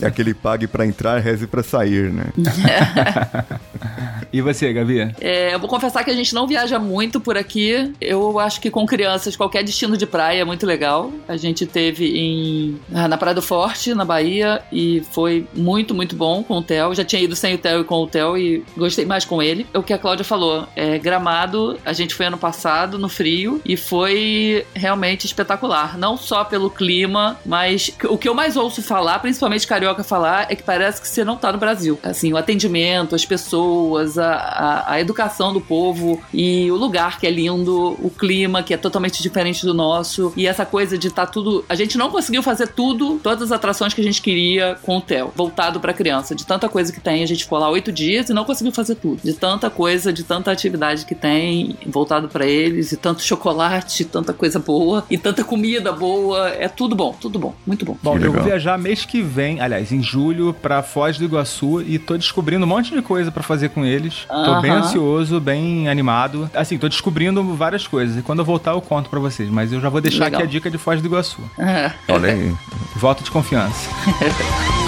É aquele pague pra entrar, reze pra sair, né? (laughs) E você, Gabi? É, eu vou confessar que a gente não viaja muito por aqui. Eu acho que com crianças, qualquer destino de praia é muito legal. A gente teve em, ah, na Praia do Forte, na Bahia, e foi muito, muito bom com o Theo. Já tinha ido sem o Theo e com o Theo e gostei mais com ele. O que a Cláudia falou, é, Gramado, a gente foi ano passado, no frio, e foi realmente espetacular. Não só pelo clima, mas o que eu mais ouço falar, principalmente carioca falar, é que parece que você não tá no Brasil. Assim, o atendimento, as pessoas, a, a, a educação do povo e o lugar que é lindo, o clima que é totalmente diferente do nosso e essa coisa de estar tudo. A gente não conseguiu fazer tudo, todas as atrações que a gente queria com o Theo, voltado pra criança. De tanta coisa que tem, a gente ficou lá oito dias e não conseguiu fazer tudo. De tanta coisa, de tanta atividade que tem, voltado pra eles, e tanto chocolate, tanta coisa boa, e tanta comida boa. É tudo bom, tudo bom, muito bom. Bom, eu vou viajar mês que vem, aliás, em julho, pra Foz do Iguaçu e tô descobrindo um monte de coisa pra fazer com eles. Tô Aham. bem ansioso, bem animado. Assim, tô descobrindo várias coisas e quando eu voltar eu conto pra vocês, mas eu já vou deixar Legal. aqui a dica de Foz do Iguaçu. É. (laughs) Olha aí. Voto de confiança. (laughs)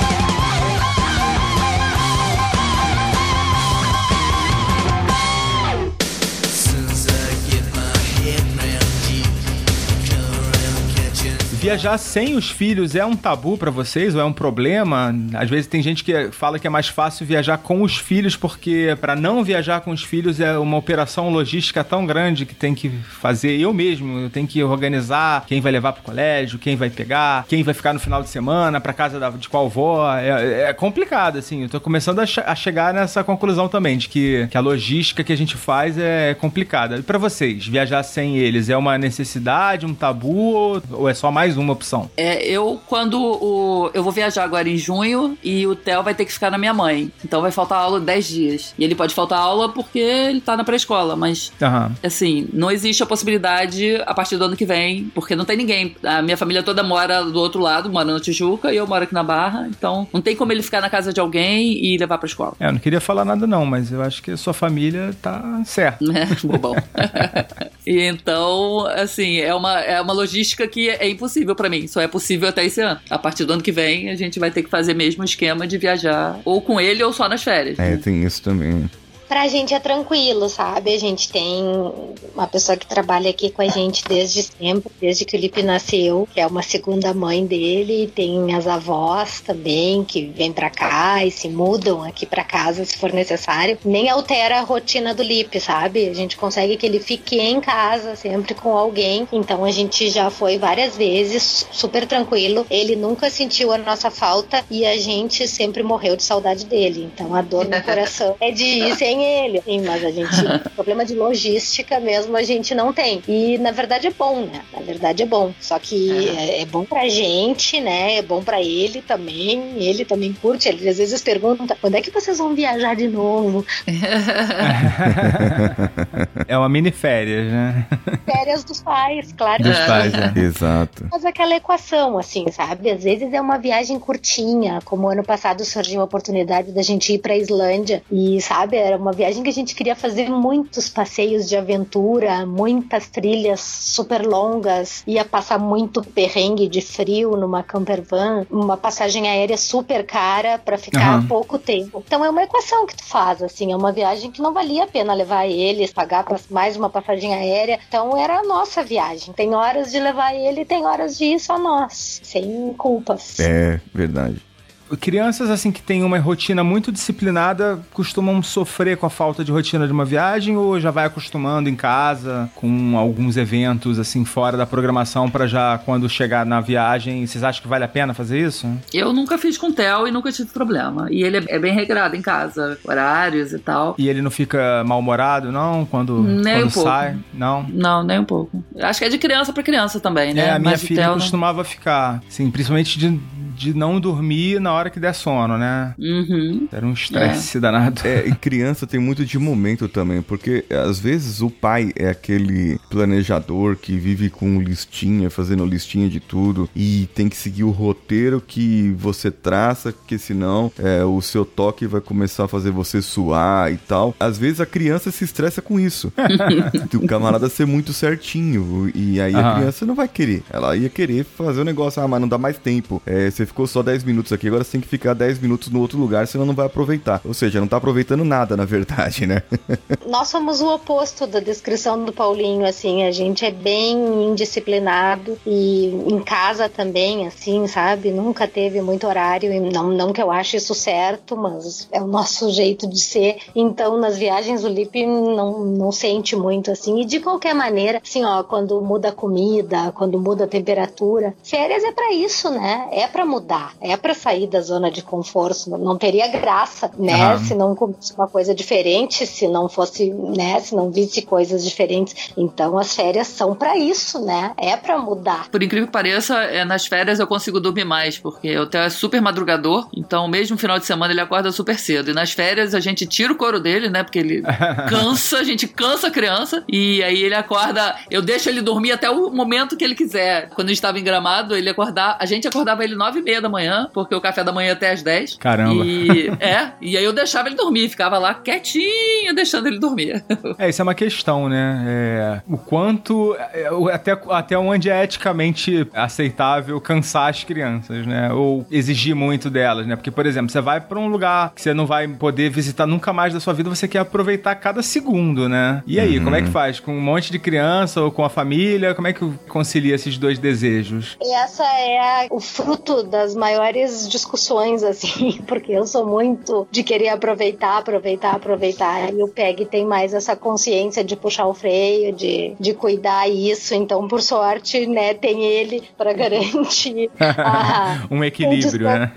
Viajar sem os filhos é um tabu pra vocês ou é um problema? Às vezes tem gente que fala que é mais fácil viajar com os filhos porque pra não viajar com os filhos é uma operação logística tão grande que tem que fazer eu mesmo, eu tenho que organizar quem vai levar pro colégio, quem vai pegar, quem vai ficar no final de semana pra casa da- de qual vó. É, é complicado assim. Eu tô começando a, a chegar nessa conclusão também de que, que a logística que a gente faz é complicada. E pra vocês, viajar sem eles é uma necessidade, um tabu ou é só mais uma opção? É, eu, quando o. Eu vou viajar agora em junho e o Theo vai ter que ficar na minha mãe. Então vai faltar aula 10 dias. E ele pode faltar aula porque ele tá na pré-escola, mas. Aham. Assim, não existe a possibilidade a partir do ano que vem, porque não tem ninguém. A minha família toda mora do outro lado, mora na Tijuca, e eu moro aqui na Barra. Então, não tem como ele ficar na casa de alguém e levar pra escola. É, eu não queria falar nada não, mas eu acho que a sua família tá certa. Né? (laughs) Bobão. (laughs) E então, assim, é uma, é uma logística que é impossível para mim. Só é possível até esse ano. A partir do ano que vem, a gente vai ter que fazer mesmo o esquema de viajar ou com ele ou só nas férias. É, tem isso também. Pra gente é tranquilo, sabe? A gente tem uma pessoa que trabalha aqui com a gente desde sempre, desde que o Lipe nasceu, que é uma segunda mãe dele. Tem as avós também que vêm pra cá e se mudam aqui pra casa se for necessário. Nem altera a rotina do Lipe, sabe? A gente consegue que ele fique em casa sempre com alguém. Então a gente já foi várias vezes, super tranquilo. Ele nunca sentiu a nossa falta e a gente sempre morreu de saudade dele. Então a dor no (laughs) coração é de ir sem ele, assim, mas a gente, (laughs) problema de logística mesmo, a gente não tem. E na verdade é bom, né? Na verdade é bom. Só que é, é bom pra gente, né? É bom pra ele também. Ele também curte. Ele às vezes pergunta: quando é que vocês vão viajar de novo? (laughs) é uma mini férias, né? Férias dos pais, claro. Dos pais, né? (laughs) Exato. Faz aquela equação, assim, sabe? Às vezes é uma viagem curtinha, como ano passado surgiu a oportunidade da gente ir pra Islândia. E, sabe, era uma viagem que a gente queria fazer muitos passeios de aventura, muitas trilhas super longas, ia passar muito perrengue de frio numa camper van, uma passagem aérea super cara para ficar Aham. pouco tempo. Então é uma equação que tu faz, assim, é uma viagem que não valia a pena levar eles, pagar mais uma passagem aérea. Então era a nossa viagem. Tem horas de levar ele, tem horas de ir só nós, sem culpas. É, verdade. Crianças, assim, que têm uma rotina muito disciplinada, costumam sofrer com a falta de rotina de uma viagem ou já vai acostumando em casa com alguns eventos, assim, fora da programação para já, quando chegar na viagem, vocês acham que vale a pena fazer isso? Eu nunca fiz com o Theo e nunca tive problema. E ele é, é bem regrado em casa, horários e tal. E ele não fica mal-humorado, não? Quando, Nem quando um pouco. sai? Não? Não, nem um pouco. Acho que é de criança pra criança também, né? É, a minha Mas filha Theo costumava ficar, assim, principalmente de, de não dormir na hora que der sono, né? Uhum. Era um estresse danado. É, e criança tem muito de momento também, porque às vezes o pai é aquele planejador que vive com listinha, fazendo listinha de tudo e tem que seguir o roteiro que você traça, porque senão é, o seu toque vai começar a fazer você suar e tal. Às vezes a criança se estressa com isso. (laughs) o camarada ser muito certinho e aí a Aham. criança não vai querer. Ela ia querer fazer o negócio, ah, mas não dá mais tempo. É, você ficou só 10 minutos aqui, agora você tem que ficar 10 minutos no outro lugar, senão não vai aproveitar. Ou seja, não tá aproveitando nada, na verdade, né? (laughs) Nós somos o oposto da descrição do Paulinho, assim, a gente é bem indisciplinado e em casa também, assim, sabe? Nunca teve muito horário, e não, não que eu ache isso certo, mas é o nosso (laughs) jeito de ser. Então, nas viagens, o Lipe não, não sente muito, assim, e de qualquer maneira, assim, ó, quando muda a comida, quando muda a temperatura, férias é pra isso, né? É pra mudar, é pra sair da zona de conforto, não- não teria graça, né? Aham. Se não comesse uma coisa diferente, se não fosse, né, se não visse coisas diferentes. Então as férias são pra isso, né? É pra mudar. Por incrível que pareça, é, nas férias eu consigo dormir mais, porque o Theo é super madrugador, então mesmo no final de semana ele acorda super cedo. E nas férias a gente tira o couro dele, né? Porque ele (laughs) cansa, a gente cansa a criança, e aí ele acorda. Eu deixo ele dormir até o momento que ele quiser. Quando a gente estava em gramado, ele acordar. A gente acordava ele nove e meia da manhã, porque o café da manhã é até às 10. Caramba. E, (laughs) é, e aí eu deixava ele dormir, ficava lá quietinho, deixando ele dormir. (laughs) É, isso é uma questão, né? É, o quanto, é, até, até onde é eticamente aceitável cansar as crianças, né? Ou exigir muito delas, né? Porque, por exemplo, você vai pra um lugar que você não vai poder visitar nunca mais da sua vida, você quer aproveitar cada segundo, né? E aí, como é que faz? Com um monte de criança ou com a família? Como é que concilia esses dois desejos? E essa é a- o fruto das maiores discussões, assim, (laughs) porque eu sou muito de querer aproveitar, aproveitar, aproveitar. E o PEG tem mais essa consciência de puxar o freio, de, de cuidar isso. Então, por sorte, né, tem ele para (laughs) garantir (laughs) a, um equilíbrio, né?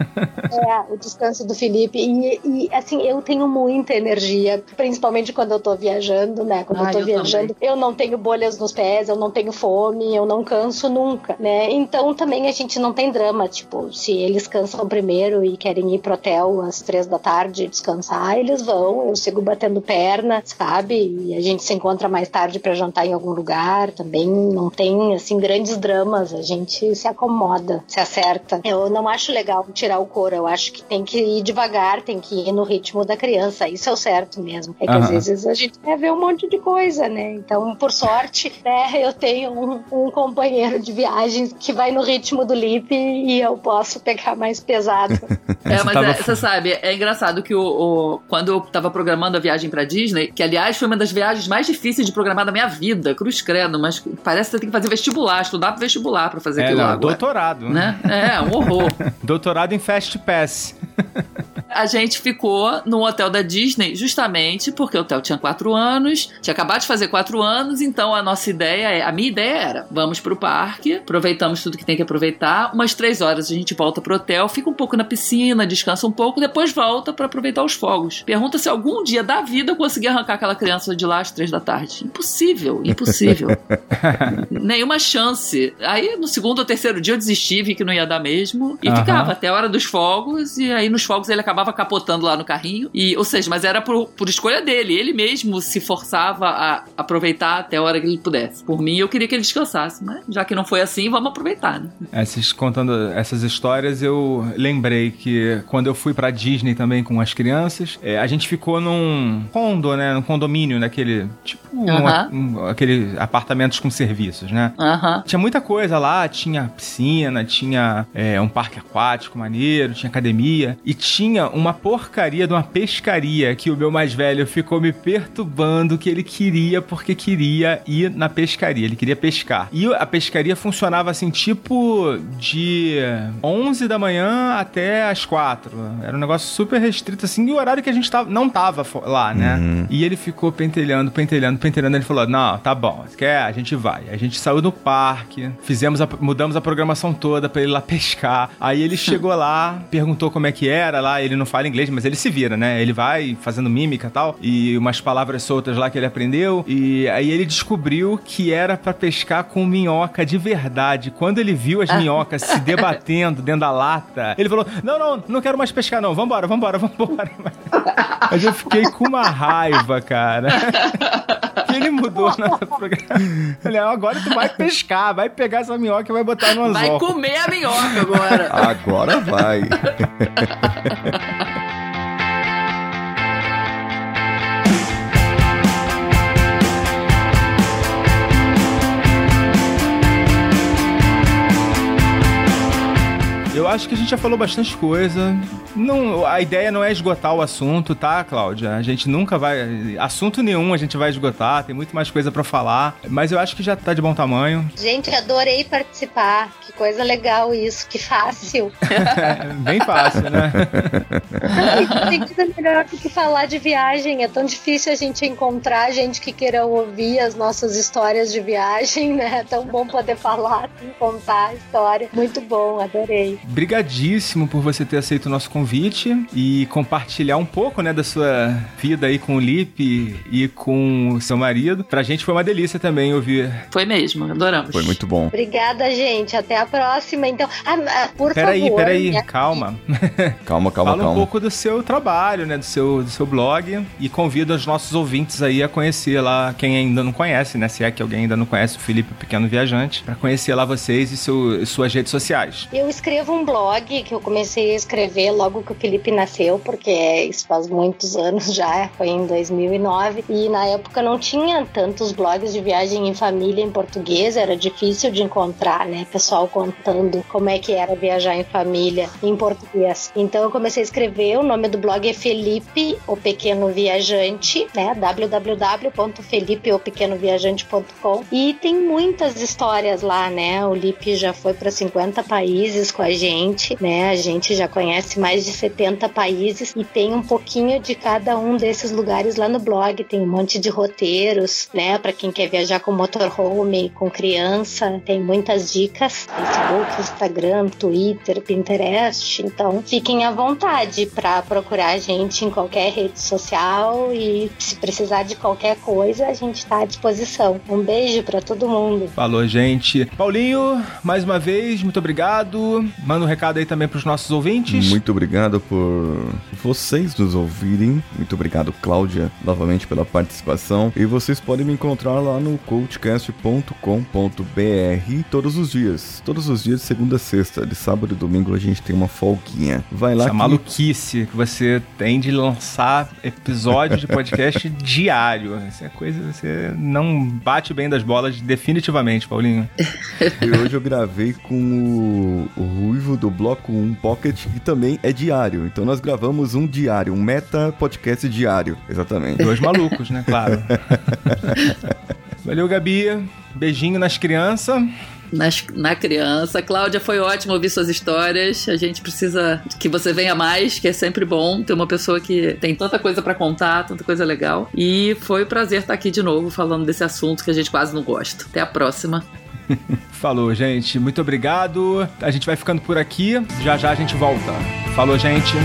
é, o descanso do Felipe. E, e, assim, eu tenho muita energia, principalmente quando eu tô viajando, né? Quando Ah, eu tô eu viajando, eu não tenho bolhas nos pés, eu não tenho fome, eu não canso nunca, né? Então também a gente não tem drama, tipo, se eles cansam primeiro e querem ir pro hotel às três da tarde descansar, eles vão. Eu sigo batendo perna, sabe? E a gente se encontra mais tarde para jantar em algum lugar. Também não tem, assim, grandes dramas. A gente se acomoda, se acerta. Eu não acho legal tirar o couro. Eu acho que tem que ir devagar, tem que ir no ritmo da criança. Isso é o certo mesmo. É que às vezes a gente quer ver um monte de coisa, né? Então, por sorte, né, eu tenho um, um companheiro de viagens que vai no ritmo do Lip e eu posso pegar mais pesado. (laughs) É, mas é, você sabe, é engraçado que o, o- quando eu tava programando a viagem pra Disney, que aliás foi uma das viagens mais difíceis de programar da minha vida, cruz credo, mas parece que você tem que fazer vestibular, estudar pro vestibular pra fazer É, aquilo não, agora, doutorado. Né? É, um horror. (laughs) Doutorado em Fast Pass. A gente ficou no hotel da Disney justamente porque o hotel tinha quatro anos, tinha acabado de fazer quatro anos, então a nossa ideia, é- a minha ideia era, vamos pro parque, aproveitamos tudo que tem que aproveitar, umas três horas a gente volta pro hotel, fica um pouco na piscina, descansa um pouco, depois volta pra aproveitar os fogos. Pergunta se algum dia da vida eu consegui arrancar aquela criança de lá às três da tarde. Impossível, impossível. (laughs) Nenhuma chance. Aí no segundo ou terceiro dia eu desisti, vi que não ia dar mesmo, e Aham. ficava até a hora dos fogos, e aí nos fogos ele acabava capotando lá no carrinho. E, ou seja, mas era por, por escolha dele. Ele mesmo se forçava a aproveitar até a hora que ele pudesse. Por mim, eu queria que ele descansasse, mas já que não foi assim, vamos aproveitar, né? Essas, contando essas histórias, eu lembrei que quando eu fui pra Disney também com as crianças, é, a gente ficou num condo, né? Num condomínio, naquele. Tipo, um- Aham. um- aquele apartamentos com serviços, né? Aham. Tinha muita coisa lá, tinha piscina, tinha é, um parque aquático maneiro, tinha academia e tinha uma porcaria de uma pescaria que o meu mais velho ficou me perturbando que ele queria porque queria ir na pescaria, ele queria pescar. E a pescaria funcionava assim, tipo de 11 da manhã até as 4. Era um negócio super restrito assim, e o horário que a gente tava, não tava lá, né? E ele ficou pentelhando, pentelhando, pentelhando. Ele falou: Não, tá bom, quer? A gente vai. A gente saiu do parque, fizemos a- mudamos a programação toda pra ele ir lá pescar. Aí ele chegou lá, perguntou como é que era lá. Ele não fala inglês, mas ele se vira, né? Ele vai fazendo mímica e tal, e umas palavras soltas lá que ele aprendeu. E aí ele descobriu que era pra pescar com minhoca de verdade. Quando ele viu as minhocas se debatendo dentro da lata, ele falou: Não, não, não quero mais pescar, não. Vambora, vambora, vambora. (laughs) Mas eu fiquei com uma raiva, cara. que ele mudou na programa. Ele, agora tu vai pescar, vai pegar essa minhoca e vai botar no Vai anzol. comer a minhoca agora. Agora vai. (laughs) acho que a gente já falou bastante coisa. Não, a ideia não é esgotar o assunto, tá, Cláudia? A gente nunca vai. Assunto nenhum a gente vai esgotar, tem muito mais coisa pra falar. Mas eu acho que já tá de bom tamanho. Gente, adorei participar. Que coisa legal isso, que fácil. (laughs) Bem fácil, né? Tem coisa melhor do que falar de viagem. É tão difícil a gente encontrar gente que queira ouvir as nossas histórias de viagem, né? É tão bom poder falar, assim, contar a história. Muito bom, adorei. Brigadíssimo por você ter aceito o nosso convite e compartilhar um pouco, né, da sua vida aí com o Lipe e com o seu marido. Pra gente foi uma delícia também ouvir. Foi mesmo, adoramos. Foi muito bom. Obrigada, gente. Até a próxima. Então, ah, ah, por Peraí, favor. peraí, né? calma. (laughs) Calma, calma, Fala um calma. pouco do seu trabalho, né, do seu, do seu blog e convida os nossos ouvintes aí a conhecer lá, quem ainda não conhece, né, se é que alguém ainda não conhece o Felipe o Pequeno Viajante, pra conhecer lá vocês e seu, suas redes sociais. Eu escrevo um blog que eu comecei a escrever logo que o Felipe nasceu, porque isso faz muitos anos (laughs) já, foi em 2009. E na época não tinha tantos blogs de viagem em família em português, era difícil de encontrar, né? Pessoal contando como é que era viajar em família em português. Então eu comecei a escrever, o nome do blog é Felipe, o Pequeno Viajante, né? www.felipeopequenoviajante.com e tem muitas histórias lá, né? O Lipe já foi para 50 países com a gente, né? A gente já conhece mais de 70 países e tem um pouquinho de cada um desses lugares lá no blog. Tem um monte de roteiros, né? Para quem quer viajar com motorhome, com criança, tem muitas dicas: Facebook, Instagram, Twitter, Pinterest. Então, fiquem à vontade para procurar a gente em qualquer rede social e se precisar de qualquer coisa, a gente está à disposição. Um beijo para todo mundo. Falou, gente. Paulinho, mais uma vez, muito obrigado. Um recado aí também pros nossos ouvintes. Muito obrigado por vocês nos ouvirem. Muito obrigado, Cláudia, novamente pela participação. E vocês podem me encontrar lá no coachcast.com.br todos os dias. Todos os dias, de segunda a sexta. De sábado e domingo a gente tem uma folguinha. Vai lá Essa que... maluquice que você tem de lançar episódio de podcast (laughs) diário. Essa é coisa você não bate bem das bolas definitivamente, Paulinho. E hoje eu gravei com o, o Ruivo do Bloco 1 Pocket, que também é diário. Então nós gravamos um diário, um meta podcast diário. Exatamente. Dois malucos, né? Claro. (laughs) Valeu, Gabi. Beijinho nas crianças. Nas, na criança. Cláudia, foi ótimo ouvir suas histórias. A gente precisa que você venha mais, que é sempre bom ter uma pessoa que tem tanta coisa para contar, tanta coisa legal. E foi um prazer estar aqui de novo falando desse assunto que a gente quase não gosta. Até a próxima. (laughs) Falou, gente. Muito obrigado. A gente vai ficando por aqui. Já já a gente volta. Falou, gente.